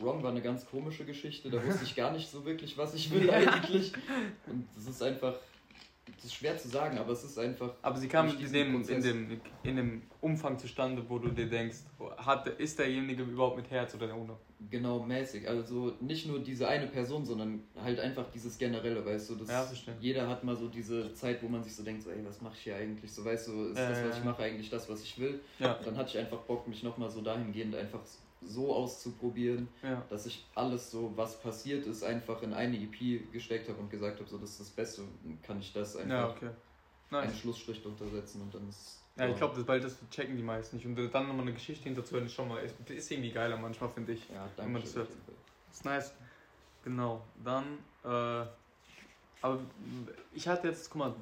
Wrong war eine ganz komische Geschichte, da wusste ich gar nicht so wirklich, was ich will <laughs> eigentlich. Und das ist einfach. Das ist schwer zu sagen, aber es ist einfach. Aber sie kam in dem, in, dem, in dem Umfang zustande, wo du dir denkst, hat, ist derjenige überhaupt mit Herz oder ohne? Genau mäßig. Also nicht nur diese eine Person, sondern halt einfach dieses Generelle, weißt du. Das, Ja, verstehe. Jeder hat mal so diese Zeit, wo man sich so denkt, so, ey, was mache ich hier eigentlich? So, weißt du, ist Ja, das, was ich mache, eigentlich das, was ich will? Ja, Und dann hatte ich einfach Bock, mich nochmal so dahingehend einfach so auszuprobieren, ja. dass ich alles so, was passiert ist, einfach in eine EP gesteckt habe und gesagt habe, so das ist das Beste, kann ich das einfach Ja, okay. einen Nice. Schlussstrich drunter setzen und dann ist. Ja, ich glaube, das, weil das checken die meisten nicht. Und dann nochmal eine Geschichte hinterzuhören, ist schon mal, ist, ist irgendwie geiler manchmal, finde ich. Ja, wenn man danke das hört. ist nice. Genau. Dann, äh, aber ich hatte jetzt, guck mal,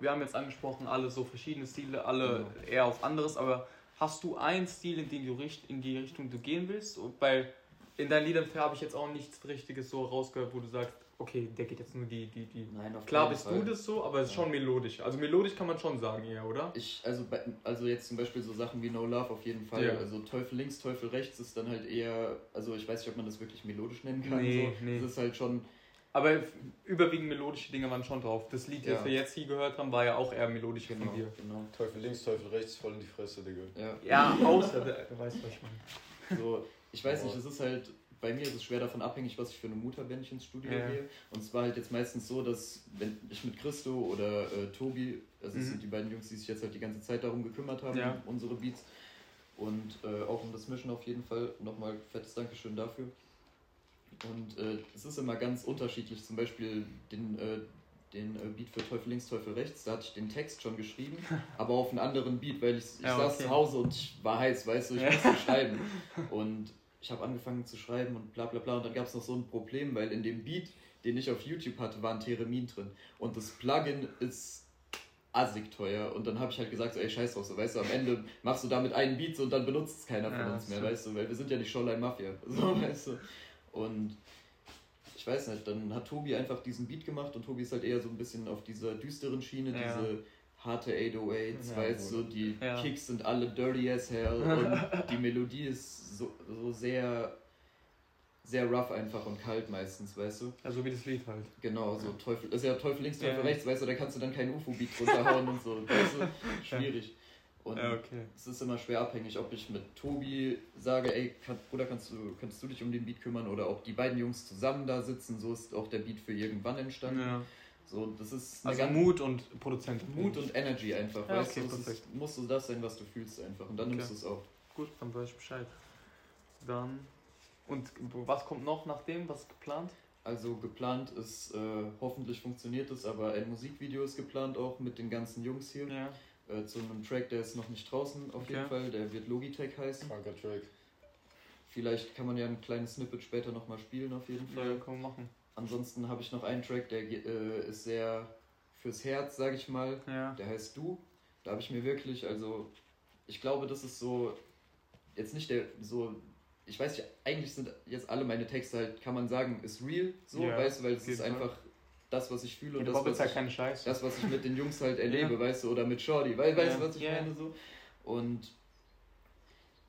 wir haben jetzt angesprochen, alle so verschiedene Stile, alle Genau. eher auf anderes, aber hast du einen Stil, in den du richt, in die Richtung du gehen willst? Weil in deinen Liedern habe ich jetzt auch nichts Richtiges so rausgehört, wo du sagst, okay, der geht jetzt nur die, die, die. Nein, auf Klar bist Fall. du das so, aber es ist Ja. schon melodisch. Also melodisch kann man schon sagen eher, oder? Ich, also, also jetzt zum Beispiel so Sachen wie No Love auf jeden Fall. Ja. Also Teufel links, Teufel rechts ist dann halt eher, also ich weiß nicht, ob man das wirklich melodisch nennen kann. Nee, so. nee. Das ist halt schon, Aber überwiegend melodische Dinge waren schon drauf. Das Lied, das Ja. wir jetzt hier gehört haben, war ja auch eher melodisch genau, von dir. genau. Teufel links, Teufel rechts, voll in die Fresse, Digga. Ja, Ja, außer, der, du weißt, was ich meine. so, ich weiß nicht, Boah. es ist halt, bei mir ist es schwer davon abhängig, was ich für eine Mut habe, wenn ich ins Studio Ja. gehe. Und es war halt jetzt meistens so, dass wenn ich mit Christo oder äh, Tobi, also Mhm. sind die beiden Jungs, die sich jetzt halt die ganze Zeit darum gekümmert haben, Ja. um unsere Beats. Und äh, auch um das Mischen auf jeden Fall. Nochmal fettes Dankeschön dafür. Und äh, es ist immer ganz unterschiedlich. Zum Beispiel den, äh, den äh, Beat für Teufel links, Teufel rechts, da hatte ich den Text schon geschrieben, <laughs> aber auf einen anderen Beat, weil ich, ich Ja, saß okay. zu Hause und ich war heiß, weißt du, ich Ja. musste schreiben. <laughs> Und ich habe angefangen zu schreiben und bla bla bla. Und dann gab es noch so ein Problem, weil in dem Beat, den ich auf YouTube hatte, war ein Theremin drin. Und das Plugin ist assig teuer. Und dann habe ich halt gesagt, so, ey, scheiß drauf, so, weißt du, am Ende machst du damit einen Beat so, und dann benutzt es keiner von Ja, uns mehr, stimmt. weißt du, weil wir sind ja nicht Showline Mafia. <laughs> So, weißt du. Und ich weiß nicht, dann hat Tobi einfach diesen Beat gemacht und Tobi ist halt eher so ein bisschen auf dieser düsteren Schiene, Ja. diese harte 808s, Ja, weißt du, die Ja. Kicks sind alle dirty as hell <laughs> und die Melodie ist so, so sehr, sehr rough einfach und kalt meistens, weißt du. Also wie das Lied halt. Genau, so Teufel, ist ja Teufel links, Teufel Ja. rechts, weißt du, da kannst du dann keinen UFO-Beat runterhauen und so, weißt du, <laughs> schwierig. Und Ja, okay. es ist immer schwer abhängig, ob ich mit Tobi sage, ey, kann, Bruder, kannst du, kannst du dich um den Beat kümmern oder ob die beiden Jungs zusammen da sitzen, so ist auch der Beat für irgendwann entstanden. Ja. So, das ist Also Mut und Produzent. Mut und Energy einfach, Ja, weißt okay, du, es perfekt. ist, muss so das sein, was du fühlst einfach und dann Okay. nimmst du es auch. Gut, dann weiß ich Bescheid. Dann. Und was kommt noch nach dem? Was ist geplant? Also geplant ist, äh, hoffentlich funktioniert es, aber ein Musikvideo ist geplant auch mit den ganzen Jungs hier. Ja. Äh, zu einem Track, der ist noch nicht draußen auf Okay. jeden Fall, der wird Logitech heißen. Kranker Track. Vielleicht kann man ja ein kleines Snippet später nochmal spielen auf jeden Fall. Ja, kann man machen. Ansonsten habe ich noch einen Track, der äh, ist sehr fürs Herz, sage ich mal. Ja. Der heißt Du. Da habe ich mir wirklich, also ich glaube, das ist so, jetzt nicht der, so, ich weiß nicht, eigentlich sind jetzt alle meine Texte halt, kann man sagen, ist real, so, Ja, weißt du, weil es ist einfach das, was ich fühle und das, was halt ich, keine Scheiße. das, was ich mit den Jungs halt <laughs> erlebe, Ja. weißt du, oder mit Shorty, weißt du, Ja. was ich meine, so. Und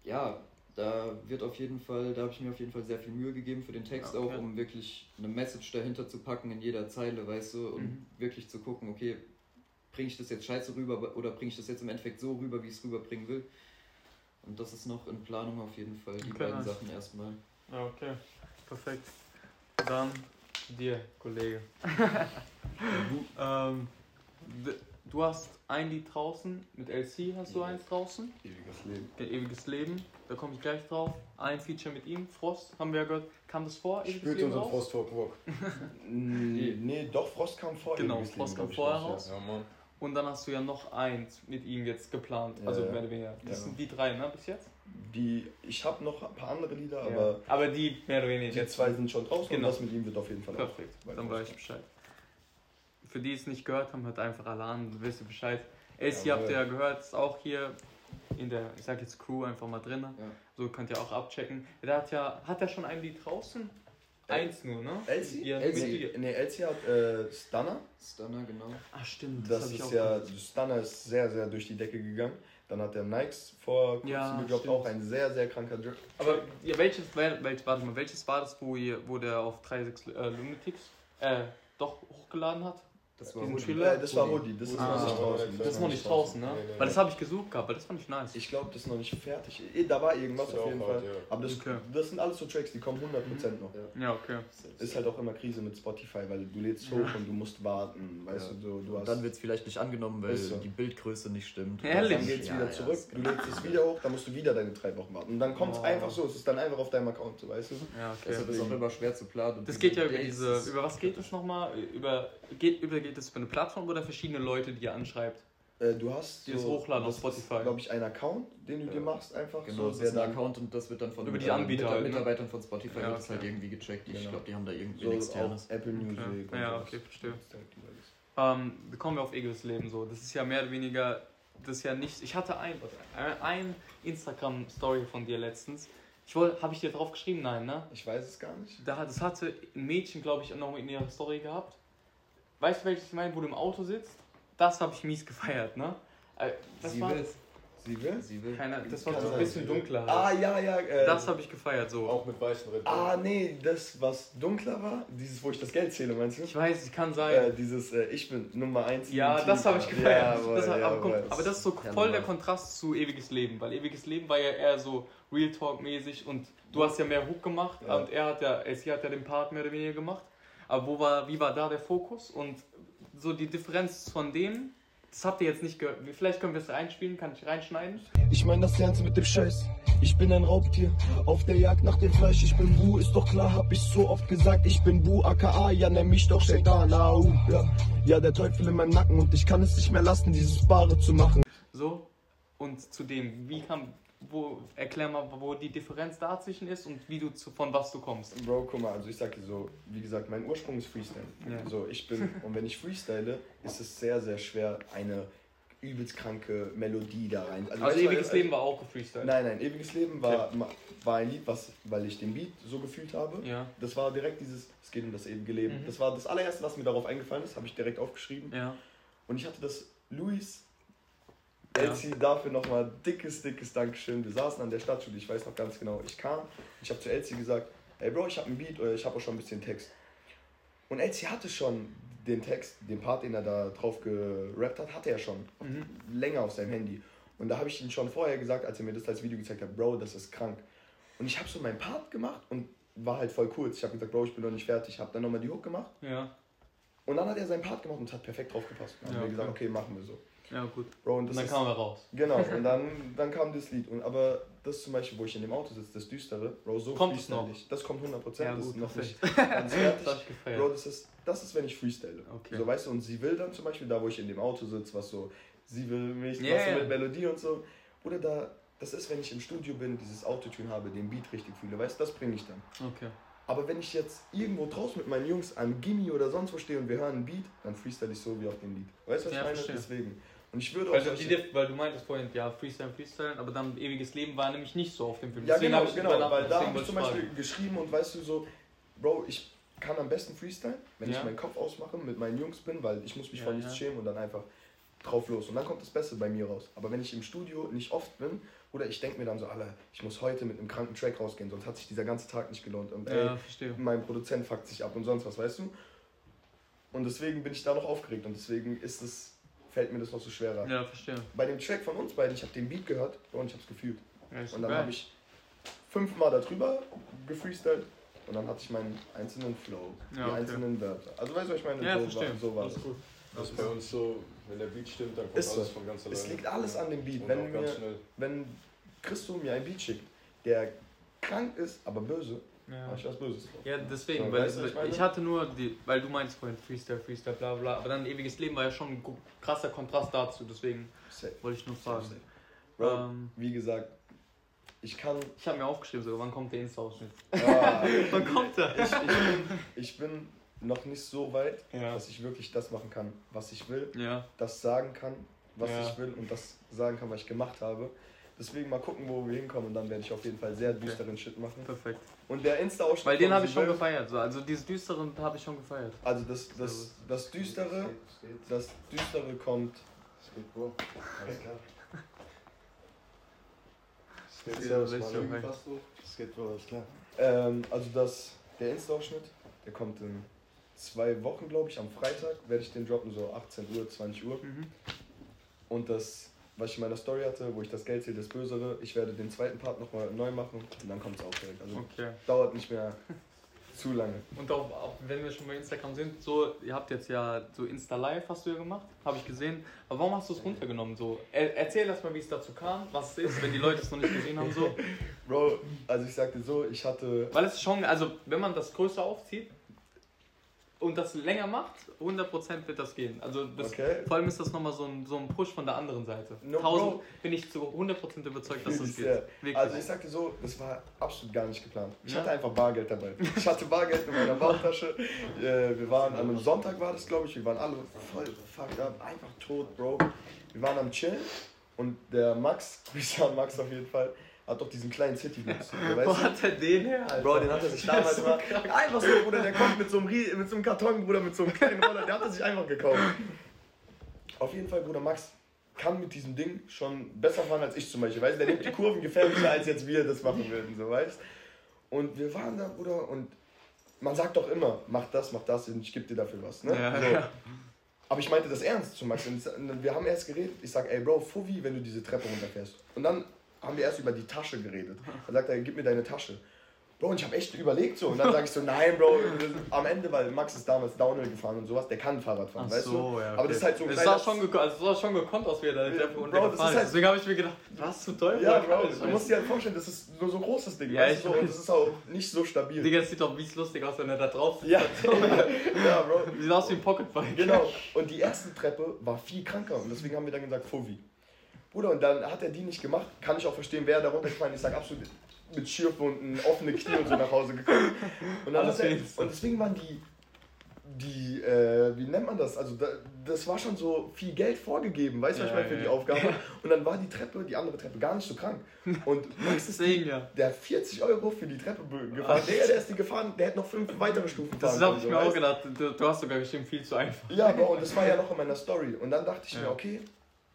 ja, da wird auf jeden Fall, da habe ich mir auf jeden Fall sehr viel Mühe gegeben für den Text okay. auch, um wirklich eine Message dahinter zu packen in jeder Zeile, weißt du, und Mhm. wirklich zu gucken, okay, bringe ich das jetzt scheiße rüber oder bringe ich das jetzt im Endeffekt so rüber, wie ich es rüberbringen will. Und das ist noch in Planung auf jeden Fall, die Okay, beiden nice. Sachen erstmal. Ja, okay. Perfekt. Dann dir, Kollege. <laughs> ähm, d- du hast ein Lied draußen, mit LC hast du eins draußen, Ewiges Leben. der Ewiges Leben, da komme ich gleich drauf. Ein Feature mit ihm, Frost, haben wir ja gehört. Kam das vor, Ewiges Spürt Leben unseren raus? Frost vor Rock. <laughs> nee, nee, doch, Frost kam vor. Genau, Ewiges Frost Leben, kam vorher raus, raus. Ja, Mann. Und dann hast du ja noch eins mit ihm jetzt geplant, Ja, also ja. mehr oder weniger. Das Ja. sind die drei, ne, bis jetzt? Die, ich habe noch ein paar andere Lieder, ja. aber aber die mehr oder weniger die jetzt. zwei sind schon draußen Genau. und das mit ihm wird auf jeden Fall Perfekt, auch. dann weiß ich Bescheid. Für die es nicht gehört haben, hört einfach alle an, dann wisst ihr Bescheid. AC Jawohl. habt ihr ja gehört, ist auch hier in der, ich sag jetzt Crew einfach mal drin. Ja. So könnt ihr auch abchecken. Der hat ja, hat er schon ein Lied draußen? Äh, Eins nur, ne? Elsie? Ja, Elsie? Nee, Elsie hat äh, Stunner. Stunner, genau. Ah, stimmt. Das, ich ist auch ja, gehört. Stunner ist sehr, sehr durch die Decke gegangen. Dann hat der Nikes vor kurzem Ja, stimmt. auch ein sehr, sehr kranker Drip. Aber ja, welches, wel, wel, warte mal, welches war das, wo, ihr, wo der auf 36 äh, Lunatics äh, doch hochgeladen hat? Das Diesen Hoodie. Äh, das war Hoodie, das ist Ah, noch nicht draußen. Das ist noch nicht draußen, ne? Nee, nee, Weil das habe ich gesucht gehabt, weil das fand ich nice. Ich glaube, das ist noch nicht fertig. Eh, Da war irgendwas Das auf jeden hart, Fall. ja. Aber das, Okay. das sind alles so Tracks, die kommen 100% noch. Ja, okay. Ist halt auch immer Krise mit Spotify, weil du lädst hoch und du musst warten. Weißt Ja. du, du, du Und hast. dann wird es vielleicht nicht angenommen, weil so. die Bildgröße nicht stimmt. Ehrlich? dann geht's Ja, wieder ja, zurück, du lädst es wieder hoch, dann musst du wieder deine drei Wochen warten. Und dann kommt es Oh. einfach so, es ist dann einfach auf deinem Account, so, weißt du? Ja, okay. Deshalb ist auch immer schwer zu planen. Das geht ja über diese, über was geht es nochmal? Über, geht, über, geht es über eine Plattform oder verschiedene Leute, die ihr anschreibt? Äh, du hast. Die so, hochladen auf das ist, Spotify. glaube ich, ein Account, den du Ja. dir machst, einfach. Genau, so, das ist ein Account und das wird dann von Über die Mitar- Anbieter Mitar- halt, ne? Mitarbeitern von Spotify Ja, wird das okay. halt irgendwie gecheckt. Ich Genau. glaube, die haben da irgendwie so externes. Apple Music. Okay. und Ja, sowas. okay, verstehe. Halt. Ähm, wir kommen wir auf ewiges Leben so. Das ist ja mehr oder weniger, das ist ja nicht. Ich hatte ein, ein Instagram-Story von dir letztens. Ich wollte, habe ich dir drauf geschrieben? Nein, ne? Ich weiß es gar nicht. Da, das hatte ein Mädchen, glaube ich, noch in ihrer Story gehabt. Weißt du, welches ich meine, wo du im Auto sitzt? Das habe ich mies gefeiert, ne? Äh, Das Sie war, will. Sie will? Sie will. keiner, das war so ein bisschen dunkler. Ah, ja, ja. Äh, Das habe ich gefeiert, so. Auch mit weißen Red Bull. Ah, nee, das, was dunkler war, dieses, wo ich das Geld zähle, meinst du? Ich weiß, es kann sein. Äh, dieses, äh, ich bin Nummer 1. Ja, das habe ich gefeiert. Jawohl, das hat, aber, guck, aber das ist so Ja, voll der. Kontrast zu ewiges Leben, weil ewiges Leben war ja eher so Real Talk mäßig und du hast ja mehr Hook gemacht Ja. und er hat ja, sie hat ja den Part mehr oder weniger gemacht. Aber wo war, wie war da der Fokus und so die Differenz von dem, das habt ihr jetzt nicht gehört. Vielleicht können wir es reinspielen, kann ich reinschneiden? Ich mein das Ernst mit dem Scheiß. Ich bin ein Raubtier, auf der Jagd nach dem Fleisch. Ich bin Bu, ist doch klar, hab ich so oft gesagt. Ich bin Bu, aka, ja, nenn mich doch Shaitan. Au, ja. ja, der Teufel in meinem Nacken und ich kann es nicht mehr lassen, dieses Bare zu machen. So. Und zu dem, wie kam, wo, erklär mal, wo die Differenz dazwischen ist und wie du zu, von was du kommst. Bro, guck mal, also ich sag dir so, wie gesagt, mein Ursprung ist Freestyle. Ja. So, ich bin, <laughs> und wenn ich freestyle, ist es sehr, sehr schwer, eine übelst kranke Melodie da rein. Also du, ewiges also- Leben war auch gefreestylt. Nein, nein, ewiges Leben war, war ein Lied, was, weil ich den Beat so gefühlt habe. Ja. Das war direkt dieses, es geht um das ewige Leben. Mhm. Das war das allererste, was mir darauf eingefallen ist, habe ich direkt aufgeschrieben. Ja. Und ich hatte das Luis Ja. Elsie dafür nochmal dickes, dickes Dankeschön. Wir saßen an der Stadtschule, ich weiß noch ganz genau. Ich kam, ich habe zu Elsie gesagt, hey Bro, ich habe ein Beat oder ich habe auch schon ein bisschen Text. Und Elsie hatte schon den Text, den Part, den er da drauf gerappt hat, hatte er schon Mhm. länger auf seinem Handy. Und da habe ich ihn schon vorher gesagt, als er mir das als Video gezeigt hat, Bro, das ist krank. Und ich habe so meinen Part gemacht und war halt voll kurz. Ich habe gesagt, Bro, ich bin noch nicht fertig. Ich habe dann nochmal die Hook gemacht. Ja. Und dann hat er seinen Part gemacht und hat perfekt drauf gepasst. Dann Ja, haben wir gesagt, okay. okay, machen wir so. Ja, gut. Bro, und Und das dann ist, kam er raus. Genau, <laughs> und dann, dann kam das Lied. Und, aber das zum Beispiel, wo ich in dem Auto sitze, das Düstere, Bro, so Kommt es noch? freestylig. Das kommt 100%, Ja, das gut, ist noch nicht ganz <laughs> Das fertig. ich gefeiert. Bro, das ist, das ist, wenn ich freestyle. Okay. So, weißt du, und sie will dann zum Beispiel, da wo ich in dem Auto sitze, was so, sie will mich, Ja, was so mit Melodie und so. Oder da, das ist, wenn ich im Studio bin, dieses Autotune habe, den Beat richtig fühle, weißt du, das bringe ich dann. Okay. Aber wenn ich jetzt irgendwo draußen mit meinen Jungs am Gimmi oder sonst wo stehe und wir hören einen Beat, dann freestyle ich so wie auf dem Lied. Weißt du, was Ja, ich meine? verstehe. Deswegen. Und ich würde auch Weil du, solche- weil du meintest vorhin, ja, Freestyle, Freestyle, aber dann ewiges Leben war nämlich nicht so auf dem Film. Ja, Deswegen genau, genau, weil da habe ich zum Beispiel fragen. geschrieben und weißt du so, Bro, ich kann am besten Freestyle, wenn Ja. ich meinen Kopf ausmache, mit meinen Jungs bin, weil ich muss mich Ja, vor nichts ja. schämen und dann einfach drauf los. Und dann kommt das Beste bei mir raus. Aber wenn ich im Studio nicht oft bin, oder ich denke mir dann so, Alter, ich muss heute mit einem kranken Track rausgehen, sonst hat sich dieser ganze Tag nicht gelohnt. Und ey, Ja, verstehe. mein Produzent fuckt sich ab und sonst was, weißt du? Und deswegen bin ich da noch aufgeregt und deswegen ist es, fällt mir das noch so schwerer. Ja, verstehe. Bei dem Track von uns beiden, ich habe den Beat gehört und ich habe es gefühlt. Ja, ist Und dann habe ich fünfmal darüber gefreestylt und dann hatte ich meinen einzelnen Flow, Ja, die okay. einzelnen Wörter. Also weißt du, was ich meine? Ja, so, verstehe. war, so war Alles es. gut. Das ist bei uns so, wenn der Beat stimmt, dann kommt Ist so. alles von ganz alleine. Es liegt alles an dem Beat. Und Wenn, mir, wenn Christo mir ein Beat schickt, der krank ist, aber böse, Ja. habe ich was Böses drauf. Ja, deswegen, So, weil weißt du, ich ich hatte nur, die, weil du meinst vorhin Freestyle, Freestyle, bla bla, aber dann ewiges Leben war ja schon ein krasser Kontrast dazu, deswegen Safe. wollte ich nur fragen. Bro, Ähm, wie gesagt, ich kann. ich habe mir aufgeschrieben, sogar, wann kommt der Insta-Ausschnitt? <laughs> Ah, <laughs> Wann kommt der? ich, ich, bin, ich bin noch nicht so weit, Ja. dass ich wirklich das machen kann, was ich will. Ja, das sagen kann, was Ja. ich will und das sagen kann, was ich gemacht habe. Deswegen mal gucken, wo wir hinkommen und dann werde ich auf jeden Fall sehr düsteren Shit machen. perfekt. Und der Insta-Ausschnitt. Weil den habe ich schon gefeiert, so. also dieses Düstere habe ich schon gefeiert. Also das, das, das Düstere, das Düstere kommt. Es geht, Bro. Alles klar. Du? Es geht, Bro, alles klar. Ähm, also das, der Insta-Ausschnitt, der kommt in zwei Wochen, glaube ich. Am Freitag werde ich den droppen, so 18 Uhr, 20 Uhr. Mhm. Und das, was ich in meiner Story hatte, wo ich das Geld zähle, das Bösere, ich werde den zweiten Part nochmal neu machen und dann kommt es auch direkt. Also Okay. dauert nicht mehr <laughs> zu lange. Und auch, auch wenn wir schon bei Instagram sind, so, ihr habt jetzt ja so Insta Live hast du ja gemacht, habe ich gesehen. Aber warum hast du es runtergenommen? So, er, erzähl erst mal, wie es dazu kam, was es ist, wenn die Leute es noch nicht gesehen haben. So. <laughs> Bro, also ich sagte so, ich hatte. Weil es schon, also wenn man das größer aufzieht und das länger macht, 100% wird das gehen. Also das, Okay. vor allem ist das nochmal so ein, so ein Push von der anderen Seite. No, 1000 Bro. bin ich zu 100% überzeugt, dass das ich geht. Wirklich. Also ich sagte so, das war absolut gar nicht geplant. Ich Ja. hatte einfach Bargeld dabei. Ich hatte Bargeld in meiner Bauchtasche. <laughs> Äh, wir waren an einem Sonntag war das, glaube ich. Wir waren alle voll fucked up, einfach tot, Bro. Wir waren am Chillen und der Max, <laughs> Grüße an Max auf jeden Fall, hat doch diesen kleinen City-Bus. <laughs> Wo Weißt hat er den her? Alter? Bro, den hat er sich damals so mal. Einfach so, Bruder, der kommt mit so, einem, mit so einem Karton, Bruder, mit so einem kleinen Roller. Der hat er sich einfach gekauft. Auf jeden Fall, Bruder Max kann mit diesem Ding schon besser fahren als ich zum Beispiel. Weißt du, der nimmt die Kurven gefährlicher, als jetzt wir das machen würden, so weißt Und wir waren da, Bruder, und man sagt doch immer, mach das, mach das und ich gebe dir dafür was. Ne? Ja, so. ja. Aber ich meinte das ernst zu Max. Und wir haben erst geredet. Ich sag, ey Bro, Fuffi, wenn du diese Treppe runterfährst. Und dann haben wir erst über die Tasche geredet. Dann sagt er, gib mir deine Tasche. Bro, und ich habe echt überlegt so. Und dann sage ich so, nein, Bro. Am Ende, weil Max ist damals Downhill gefahren und sowas, der kann Fahrrad fahren, Ach weißt so, du? ja. Aber das ist halt so ein es sah schon, geko- also es sah schon gekonnt aus, wie er da Treppe Bro, das ist halt- Deswegen habe ich mir gedacht, was zum Teufel? Ja, Bro, das du musst dir halt vorstellen, das ist nur so ein großes Ding, Ja, weißt du? so, Und das ist auch nicht so stabil. Digga, es sieht doch wie lustig aus, wenn er da drauf sitzt. Ja, <laughs> ja, Bro. Sieht aus wie ein Pocketbike. Genau. Und die erste Treppe war viel kranker und deswegen haben wir dann gesagt, Fovi. Bruder, und dann hat er die nicht gemacht. Kann ich auch verstehen, wer da runtergefallen ist. Ich sag absolut mit Schürfwunden, offene Knie und so nach Hause gekommen. Und, dann er, und deswegen waren die die, äh, wie nennt man das? Also da, das war schon so viel Geld vorgegeben, weißt du, was ich Ja, meine, für ja, die ja. Aufgabe. <laughs> Und dann war die Treppe, die andere Treppe, gar nicht so krank. Und Max ist ja. der hat 40 Euro für die Treppe be- gefahren. Der, der ist die gefahren, der hätte noch fünf weitere Stufen Das habe ich können, mir so, auch gedacht. Du, du hast sogar bestimmt viel zu einfach. Ja, aber und das war ja noch in meiner Story. Und dann dachte ich mir, Ja. okay,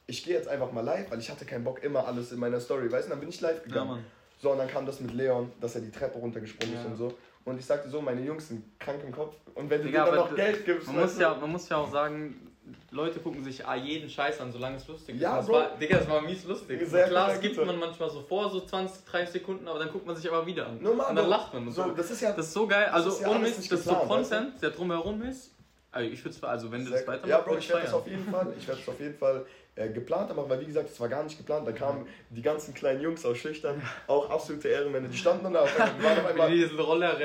ich gehe jetzt einfach mal live, weil ich hatte keinen Bock, immer alles in meiner Story, weißt du, dann bin ich live Ja, gegangen. Mann. So, und dann kam das mit Leon, dass er die Treppe runtergesprungen ist Ja. und so. Und ich sagte so, meine Jungs sind krank im Kopf. Und wenn du Digga, dir dann noch Geld gibst, Man muss, du, ja, man muss ja auch sagen, Leute gucken sich ah, jeden Scheiß an, solange es lustig ist. Ja, das Bro. war, Digga, das war mies lustig. Sehr Klar, es korrekt, gibt man manchmal so vor, so 20, 30 Sekunden, aber dann guckt man sich aber wieder an. Normal, und dann lacht man. So, so. das ist ja Das ist so geil. Also, ist ja ohne alles Mist, nicht das ist so weißt Content, der drumherum ist. Also, ich würde es, also, wenn du Sehr- das weitermachst, Ja, Bro, ich werde das auf jeden Fall, ich werde das auf jeden Fall äh, geplant machen, weil wie gesagt, es war gar nicht geplant. Da kamen die ganzen kleinen Jungs aus Schüchtern, auch absolute Ehrenmänner, die standen dann da auf einmal, wir waren auf einmal, <laughs> Wie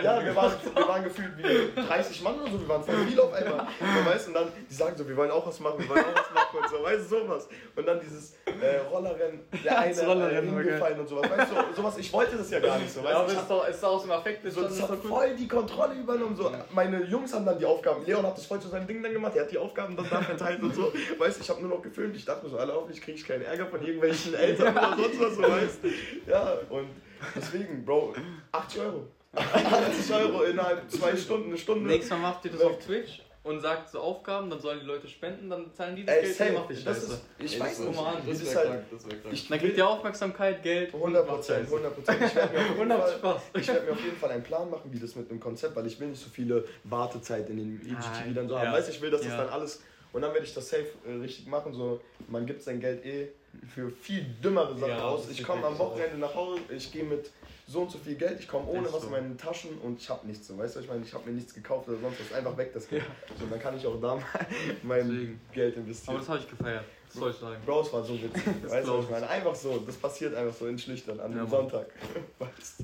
ja, wir waren, wir waren gefühlt wie 30 Mann oder so, wir waren voll viel auf einmal. Und, weißt, und dann, die sagen so, wir wollen auch was machen, wir wollen auch was machen und so, weißt du, sowas. Und dann dieses äh, Rollerrennen, der eine Rollerrennen äh, war hingefallen und sowas, weißt du, so, sowas, ich wollte das ja gar nicht so, weißt Ja, aber Ich es ist doch, es ist doch aus dem Affekt so, das hat voll die Kontrolle übernommen. So. Meine Jungs haben dann die Aufgaben. Leon hat das voll zu seinem Ding dann gemacht. Er hat die Aufgaben dann da verteilt und so. Weißt du, ich habe nur noch gefilmt. Ich dachte mir so, alle hoffentlich kriege ich keinen Ärger von irgendwelchen Eltern <laughs> oder sonst was, so weißt Ja, und deswegen, Bro, 80 Euro. <laughs> 80 Euro innerhalb zwei Stunden, eine Stunde. Nächstes Mal macht ihr das auf Twitch und sagt so Aufgaben, dann sollen die Leute spenden, dann zahlen die das Ey, Geld, ihr macht die Das ist, ich Ey, weiß das nicht. an, Das Das ist halt krank, das. Ich Dann kriegt ihr Aufmerksamkeit, Geld 100 und macht Prozent, Scheiße. 100 Prozent. Ich werde mir, auf <laughs> werd mir auf jeden Fall einen Plan machen, wie das mit dem Konzept, weil ich will nicht so viele Wartezeit in den IGTV dann so haben. Ja. Weißt du, ich will, dass das Ja. dann alles. Und dann werde ich das safe äh, richtig machen. So, man gibt sein Geld eh für viel dümmere Sachen Ja, aus. Ich komme am. Wochenende nach Hause, ich gehe mit so und so viel Geld, ich komme ohne was in meinen Taschen und ich habe nichts so. Weißt du, ich meine, ich habe mir nichts gekauft oder sonst was. Einfach weg das Geld. So, dann kann ich auch da mal <laughs> mein Deswegen. Geld Aber investieren. das habe ich gefeiert. Das soll ich sagen. Bro, es war so witzig. <laughs> weißt du, ich meine? Einfach so, das passiert einfach so in Schlüchtern an Ja, einem. Sonntag. <laughs> Weißt?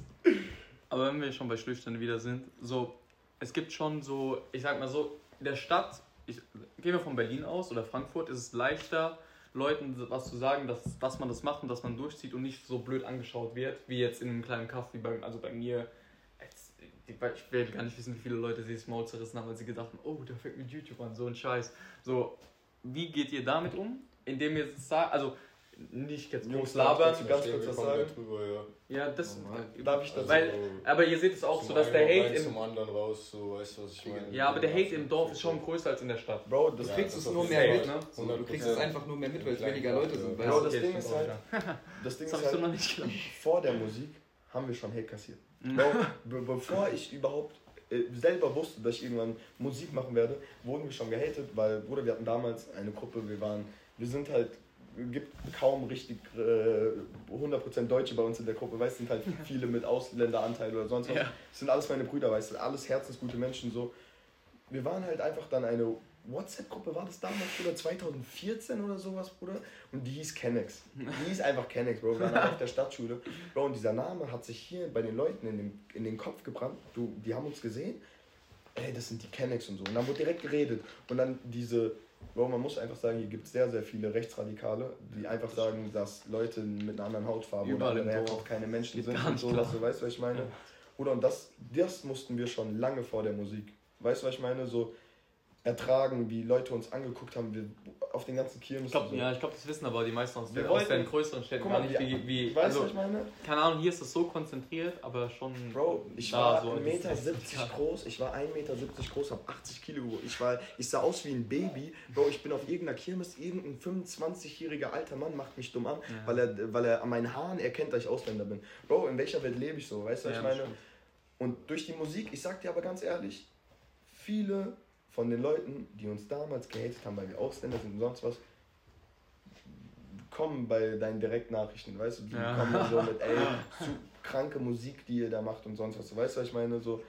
Aber wenn wir schon bei Schlüchtern wieder sind, so, es gibt schon so, ich sag mal so, in der Stadt, ich, gehen wir von Berlin aus oder Frankfurt, ist es leichter, Leuten was zu sagen, dass, dass man das macht und dass man durchzieht und nicht so blöd angeschaut wird, wie jetzt in einem kleinen Kaff, wie bei, also bei mir. Ich will gar nicht wissen, wie viele Leute sich das Maul zerrissen haben, weil sie gedacht haben, oh, der fängt mit YouTube an, so ein Scheiß. So, wie geht ihr damit um? Indem ihr sagt, also nicht jetzt Jungs, groß labern. ganz kurz was sagen? drüber, ja. Ja, das. Normal. Darf ich dazu? Weil, aber ihr seht es auch so, dass der Hate im, zum anderen raus, so, weißt du, was ich meine? Ja, aber der Hate im Dorf ist schon größer als in der Stadt. Bro, das Ja, kriegst du es das nur mehr mit, Fall. ne? So, du kriegst es einfach nur mehr mit, weil es weniger Leute sind. ja. Weißt Bro, du? das Okay, Ding ist halt, <laughs> das Ding Das ist halt, noch nicht gedacht. vor der Musik haben wir schon Hate kassiert. Mhm. Bro, <laughs> be bevor ich überhaupt äh, selber wusste, dass ich irgendwann Musik machen werde, wurden wir schon gehatet, weil, Bruder, wir hatten damals eine Gruppe, wir waren, wir sind halt, gibt kaum richtig äh, 100% Deutsche bei uns in der Gruppe, weißt du, sind halt viele mit Ausländeranteil oder sonst was. Ja. Das sind alles meine Brüder, weißt du, alles herzensgute Menschen so. Wir waren halt einfach dann eine WhatsApp-Gruppe, war das damals, Bruder, 2014 oder sowas, Bruder? Und die hieß Kennex. Die hieß einfach Kennex, Bro. Wir waren alle auf der Stadtschule. Bro, und dieser Name hat sich hier bei den Leuten in den, in den Kopf gebrannt. Du, die haben uns gesehen. Ey, das sind die Kennex und so. Und dann wurde direkt geredet. Und dann diese, Bro, man muss einfach sagen, hier gibt es sehr, sehr viele Rechtsradikale, die einfach sagen, dass Leute mit einer anderen Hautfarbe Überall oder. Herkunft keine Menschen sind und so, was du weißt, was ich meine? Oder und das, das mussten wir schon lange vor der Musik. Weißt du, was ich meine? So ertragen, wie Leute uns angeguckt haben, wir auf den ganzen Kirmes. Ich glaub, so. ja, ich glaube, das wissen aber die meisten aus, Wir aus wollten- den größeren Städten Guck gar mal, nicht, wie, wie, weißt du, also, was ich meine? keine Ahnung, hier ist das so konzentriert, aber schon Bro, ich war so 1,70 Meter groß, ich war 1,70 Meter groß, hab 80 Kilo. Ich, war, ich sah aus wie ein Baby. Bro, ich bin auf irgendeiner Kirmes, irgendein 25-jähriger alter Mann macht mich dumm an, Ja. weil, er, weil er an meinen Haaren erkennt, dass ich Ausländer bin. Bro, in welcher Welt lebe ich so, weißt du, was Ja, ich das meine? Und durch die Musik, ich sag dir aber ganz ehrlich, viele von den Leuten, die uns damals gehatet haben, weil wir Ausländer sind und sonst was, kommen bei deinen Direktnachrichten, weißt du, die Ja. kommen so mit, <laughs> ey, zu kranke Musik, die ihr da macht und sonst was. Du weißt, was ich meine? So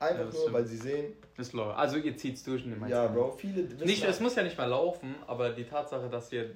Ja, einfach das nur, weil sie sehen, läuft. Also ihr zieht's durch in den meisten ja. Bro, viele Nicht, es muss ja nicht mal laufen, aber die Tatsache, dass ihr.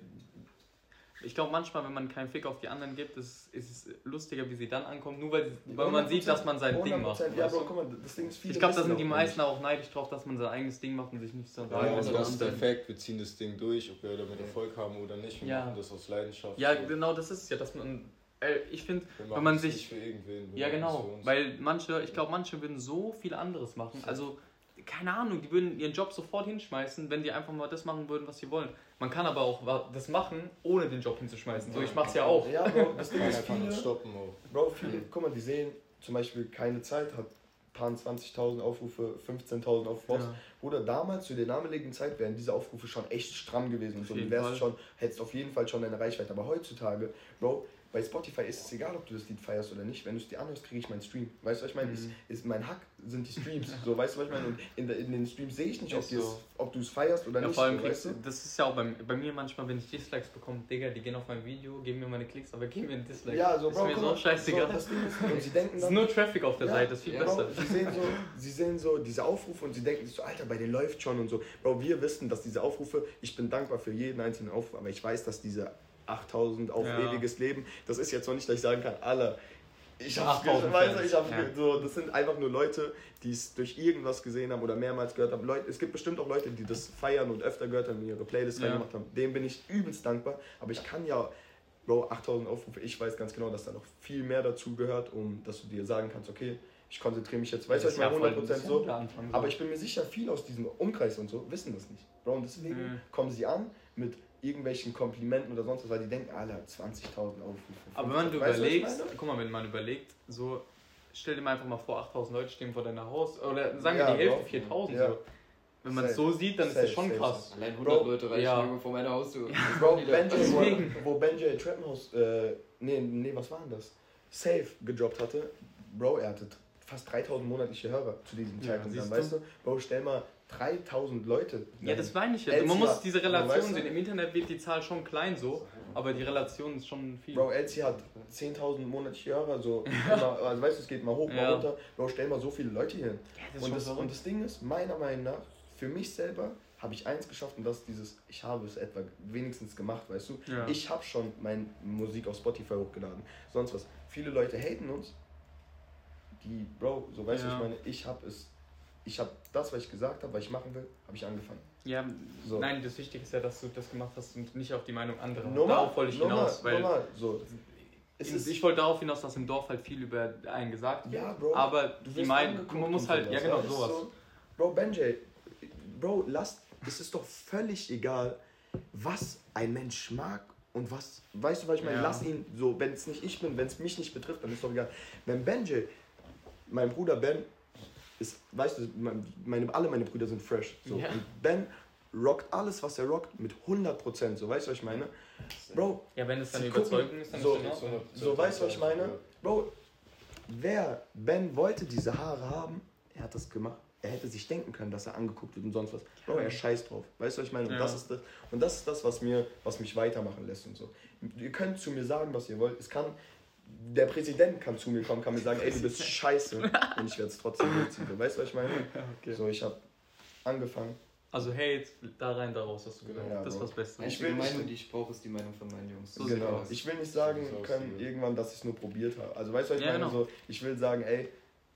Ich glaube, manchmal, wenn man keinen Fick auf die anderen gibt, ist, ist es lustiger, wie sie dann ankommen, nur weil, weil man sieht, dass man sein Ding macht. 100%, Ja, du? guck mal, das Ding ist viele ich glaube, da sind die meisten auch neidisch drauf, dass man sein eigenes Ding macht und sich nicht so Ja, und das ist der Fakt, wir ziehen das Ding durch, ob wir damit Erfolg haben oder nicht. Wir Ja. machen das aus Leidenschaft. Ja, so. genau, das ist es ja, dass man. Äh, ich finde, wenn man sich. nicht für irgendwen. wir Ja, genau. für uns. Weil manche, ich glaube, manche würden so viel anderes machen. Also keine Ahnung, die würden ihren Job sofort hinschmeißen, wenn die einfach mal das machen würden, was sie wollen. Man kann aber auch das machen, ohne den Job hinzuschmeißen. So, ich mach's ja auch. Ja, Bro, das Ding Kann ist, viele, stoppen. Oh. Bro, viele, guck mal, die sehen zum Beispiel keine Zeit, hat paar 20.000 Aufrufe, 15.000 Aufrufe. Ja. Oder damals, zu der damaligen Zeit, wären diese Aufrufe schon echt stramm gewesen. Und so, du wärst Fall. schon, hättest auf jeden Fall schon deine Reichweite. Aber heutzutage, Bro, bei Spotify ist es egal, ob du das Lied feierst oder nicht. Wenn du es dir anhörst, kriege ich meinen Stream. Weißt du, was ich meine? Mhm. Ist, ist mein Hack sind die Streams. So, weißt du, was ich meine? Und in, in den Streams sehe ich nicht, ob, Ist so. ob du es feierst oder Ja, nicht. vor allem so, weißt du, das ist ja auch bei, bei mir manchmal, wenn ich Dislikes bekomme, Digga, die gehen auf mein Video, geben mir meine Klicks, aber geben mir ein Dislike. Ja, so, ist Bro, mir guck so scheißegal. So, ist, und sie <laughs> denken es dann, ist nur Traffic auf der Ja, Seite, das ist viel ja, besser. Bro, sie sehen so, sie sehen so diese Aufrufe und sie denken so, Alter, bei dir läuft schon und so. Bro, wir wissen, dass diese Aufrufe, ich bin dankbar für jeden einzelnen Aufruf, aber ich weiß, dass diese 8000 auf Ja. ewiges Leben, das ist jetzt noch nicht, dass ich sagen kann, alle. Ich hab's 8000 weißt ich Ja. so, das sind einfach nur Leute, die es durch irgendwas gesehen haben oder mehrmals gehört haben. Leute, es gibt bestimmt auch Leute, die das feiern und öfter gehört haben, ihre Playlist Ja. reingemacht haben. Dem bin ich übelst dankbar, aber ich kann ja Bro, 8000 Aufrufe, ich weiß ganz genau, dass da noch viel mehr dazu gehört, um dass du dir sagen kannst, okay, ich konzentriere mich jetzt, weißt du, Das ich ist meine ja 100% voll- so, aber ich bin mir sicher, viele aus diesem Umkreis und so wissen das nicht. Bro, und deswegen Mhm. kommen sie an mit irgendwelchen Komplimenten oder sonst was, weil die denken, Alter, 20.000 Aufrufe. Aber wenn du Weißt überlegst, guck mal, wenn man überlegt, so, stell dir mal einfach mal vor, 8000 Leute stehen vor deiner Haus, oder sagen Ja, wir die Hälfte, Bro. 4000 Ja. so. Wenn man es so sieht, dann ist Safe, das schon safe, krass. Allein 100 Bro, Leute reichen ja. vor meiner Haustür. Bro, Benji, wo, wo Benji Trappenhaus, äh, nee, nee, was war denn das? Safe gedroppt hatte, Bro, er hatte fast 3000 monatliche Hörer zu diesem Ja, Zeitpunkt. Dann, siehst weißt du, Bro, stell mal 3000 Leute. Ja, das meine ich ja. Man muss diese weißt Relation du? sehen. Im Internet wird die Zahl schon klein so, aber die Relation ist schon viel. Bro, Elsie hat 10.000 monatliche Hörer, so, immer, also weißt du, es geht mal hoch, mal Ja. runter. Bro, stell mal so viele Leute hier hin. das ist Und das, und das Ding ist, meiner Meinung nach, für mich selber habe ich eins geschafft und das ist dieses, ich habe es etwa wenigstens gemacht, weißt du? Ja. Ich habe schon meine Musik auf Spotify hochgeladen. Sonst was. Viele Leute haten uns. Die, Bro, so weißt du, Ja. ich meine, ich habe es, ich habe das, was ich gesagt habe, was ich machen will, habe ich angefangen. Ja, So. nein, das Wichtige ist ja, dass du das gemacht hast und nicht auf die Meinung anderer. Normal, Darauf wollte ich normal, hinaus, weil normal, so. Ist, ich wollte darauf hinaus, dass im Dorf halt viel über einen gesagt wird. Ja, Bro. Aber Du die meinen, man muss halt, ja genau, sowas. So, Bro, Benjay, Bro, lass, es ist doch völlig egal, was ein Mensch mag und was, weißt du, was ich meine? Ja. Lass ihn so, wenn es nicht ich bin, wenn es mich nicht betrifft, dann ist doch egal. Wenn Benjay, mein Bruder Ben, ist, weißt du, mein, meine, alle meine Brüder sind fresh. So. Ja. Und Ben rockt alles, was er rockt, mit 100%, so, weißt du, was ich meine? Bro, Ja, wenn es dann gucken- ist, dann so- ist Ordnung. so, weißt du, was ich meine? Bro, wer, Ben wollte diese Haare haben, er hat das gemacht. Er hätte sich denken können, dass er angeguckt wird und sonst was. Bro, er scheißt drauf. Weißt du, was ich meine? Und, Ja. das, ist das, und das ist das, was, mir, was mich weitermachen lässt und so. Ihr könnt zu mir sagen, was ihr wollt. Es kann, der Präsident kann zu mir kommen, kann mir sagen, ey, du bist scheiße. <laughs> und ich werde es trotzdem durchziehen. So, Weißt du, was ich meine? <laughs> So, ich habe angefangen. Also Hate, da rein, da raus, hast du gesagt. Ja, das ist Bro. das Beste. Ich will nicht- Meinung, die ich brauche, ist die Meinung von meinen Jungs. So genau. Ich will nicht sagen So können irgendwann, dass ich es nur probiert habe. Also weißt du, was ich Ja, meine? genau. So, ich will sagen, ey,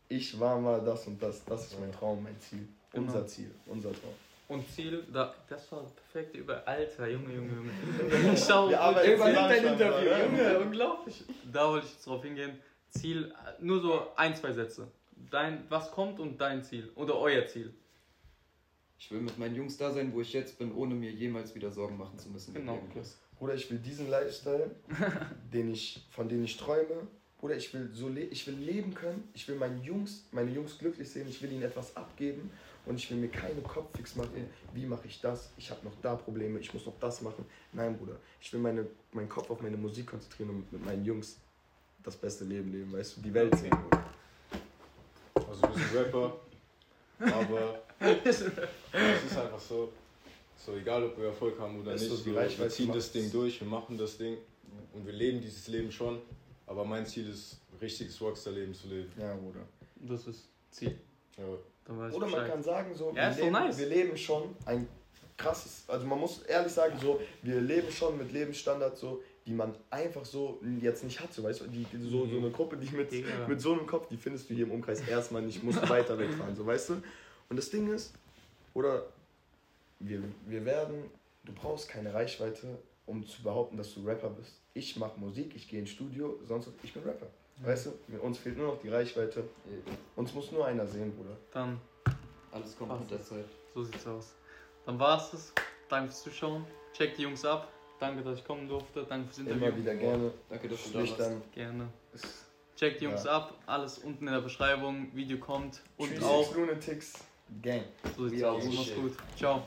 ich war mal das und das. Das ist mein Traum, mein Ziel. Genau. Unser Ziel, unser Traum. Und Ziel, da, das war perfekt über Alter, Junge, Junge, Junge. Ich <laughs> schau, arbeiten übernimmt zusammen dein Interview? Junge, unglaublich. Da wollte ich jetzt drauf hingehen. Ziel, nur so ein, zwei Sätze. Dein, was kommt und dein Ziel. Oder euer Ziel. Ich will mit meinen Jungs da sein, wo ich jetzt bin, ohne mir jemals wieder Sorgen machen zu müssen. Genau. Bruder, ich will diesen Lifestyle, <laughs> den ich, von dem ich träume. Bruder, ich will so le ich will leben können. Ich will meinen Jungs, meine Jungs glücklich sehen. Ich will ihnen etwas abgeben und ich will mir keinen Kopf fix machen. Wie mache ich das? Ich habe noch da Probleme. Ich muss noch das machen. Nein, Bruder. Ich will meine, meinen Kopf auf meine Musik konzentrieren und mit meinen Jungs das beste Leben leben. Weißt du, die Welt sehen. Bruder. Also du bist ein Rapper, aber <laughs> es ist einfach so, so egal ob wir Erfolg haben oder Ist nicht, so, wir Reichweite ziehen das. Ding durch, wir machen das Ding und wir leben dieses Leben schon, aber mein Ziel ist, richtiges Rockstar-Leben zu leben. Ja, Bruder. Das ist Ziel. Ja. Dann weiß ich Oder man kann sagen, so, Ja, wir, leben, nice. wir leben schon ein krasses, also man muss ehrlich sagen, so, wir leben schon mit Lebensstandards, so, die man einfach so jetzt nicht hat, so, weißt du, die, so, so eine Gruppe, die mit, Digga. mit so einem Kopf, die findest du hier im Umkreis erstmal nicht, musst du weiter <laughs> wegfahren, so, weißt du. Und das Ding ist, oder wir, wir werden, du brauchst keine Reichweite, um zu behaupten, dass du Rapper bist. Ich mache Musik, ich gehe ins Studio, sonst, ich bin Rapper. Weißt du, uns fehlt nur noch die Reichweite. Uns muss nur einer sehen, Bruder. Dann Alles kommt mit der Zeit. So sieht's aus. Dann war's es. Danke fürs Zuschauen. Checkt die Jungs ab. Danke, dass ich kommen durfte. Danke fürs Interview. Immer wieder gerne. Danke, dass du da warst. dann. Gerne. Ist Checkt die Jungs Ja. ab. Alles unten in der Beschreibung. Video kommt. Und 36 auch. Lunatics Gang. So sieht's aus. Mach's gut. Ciao.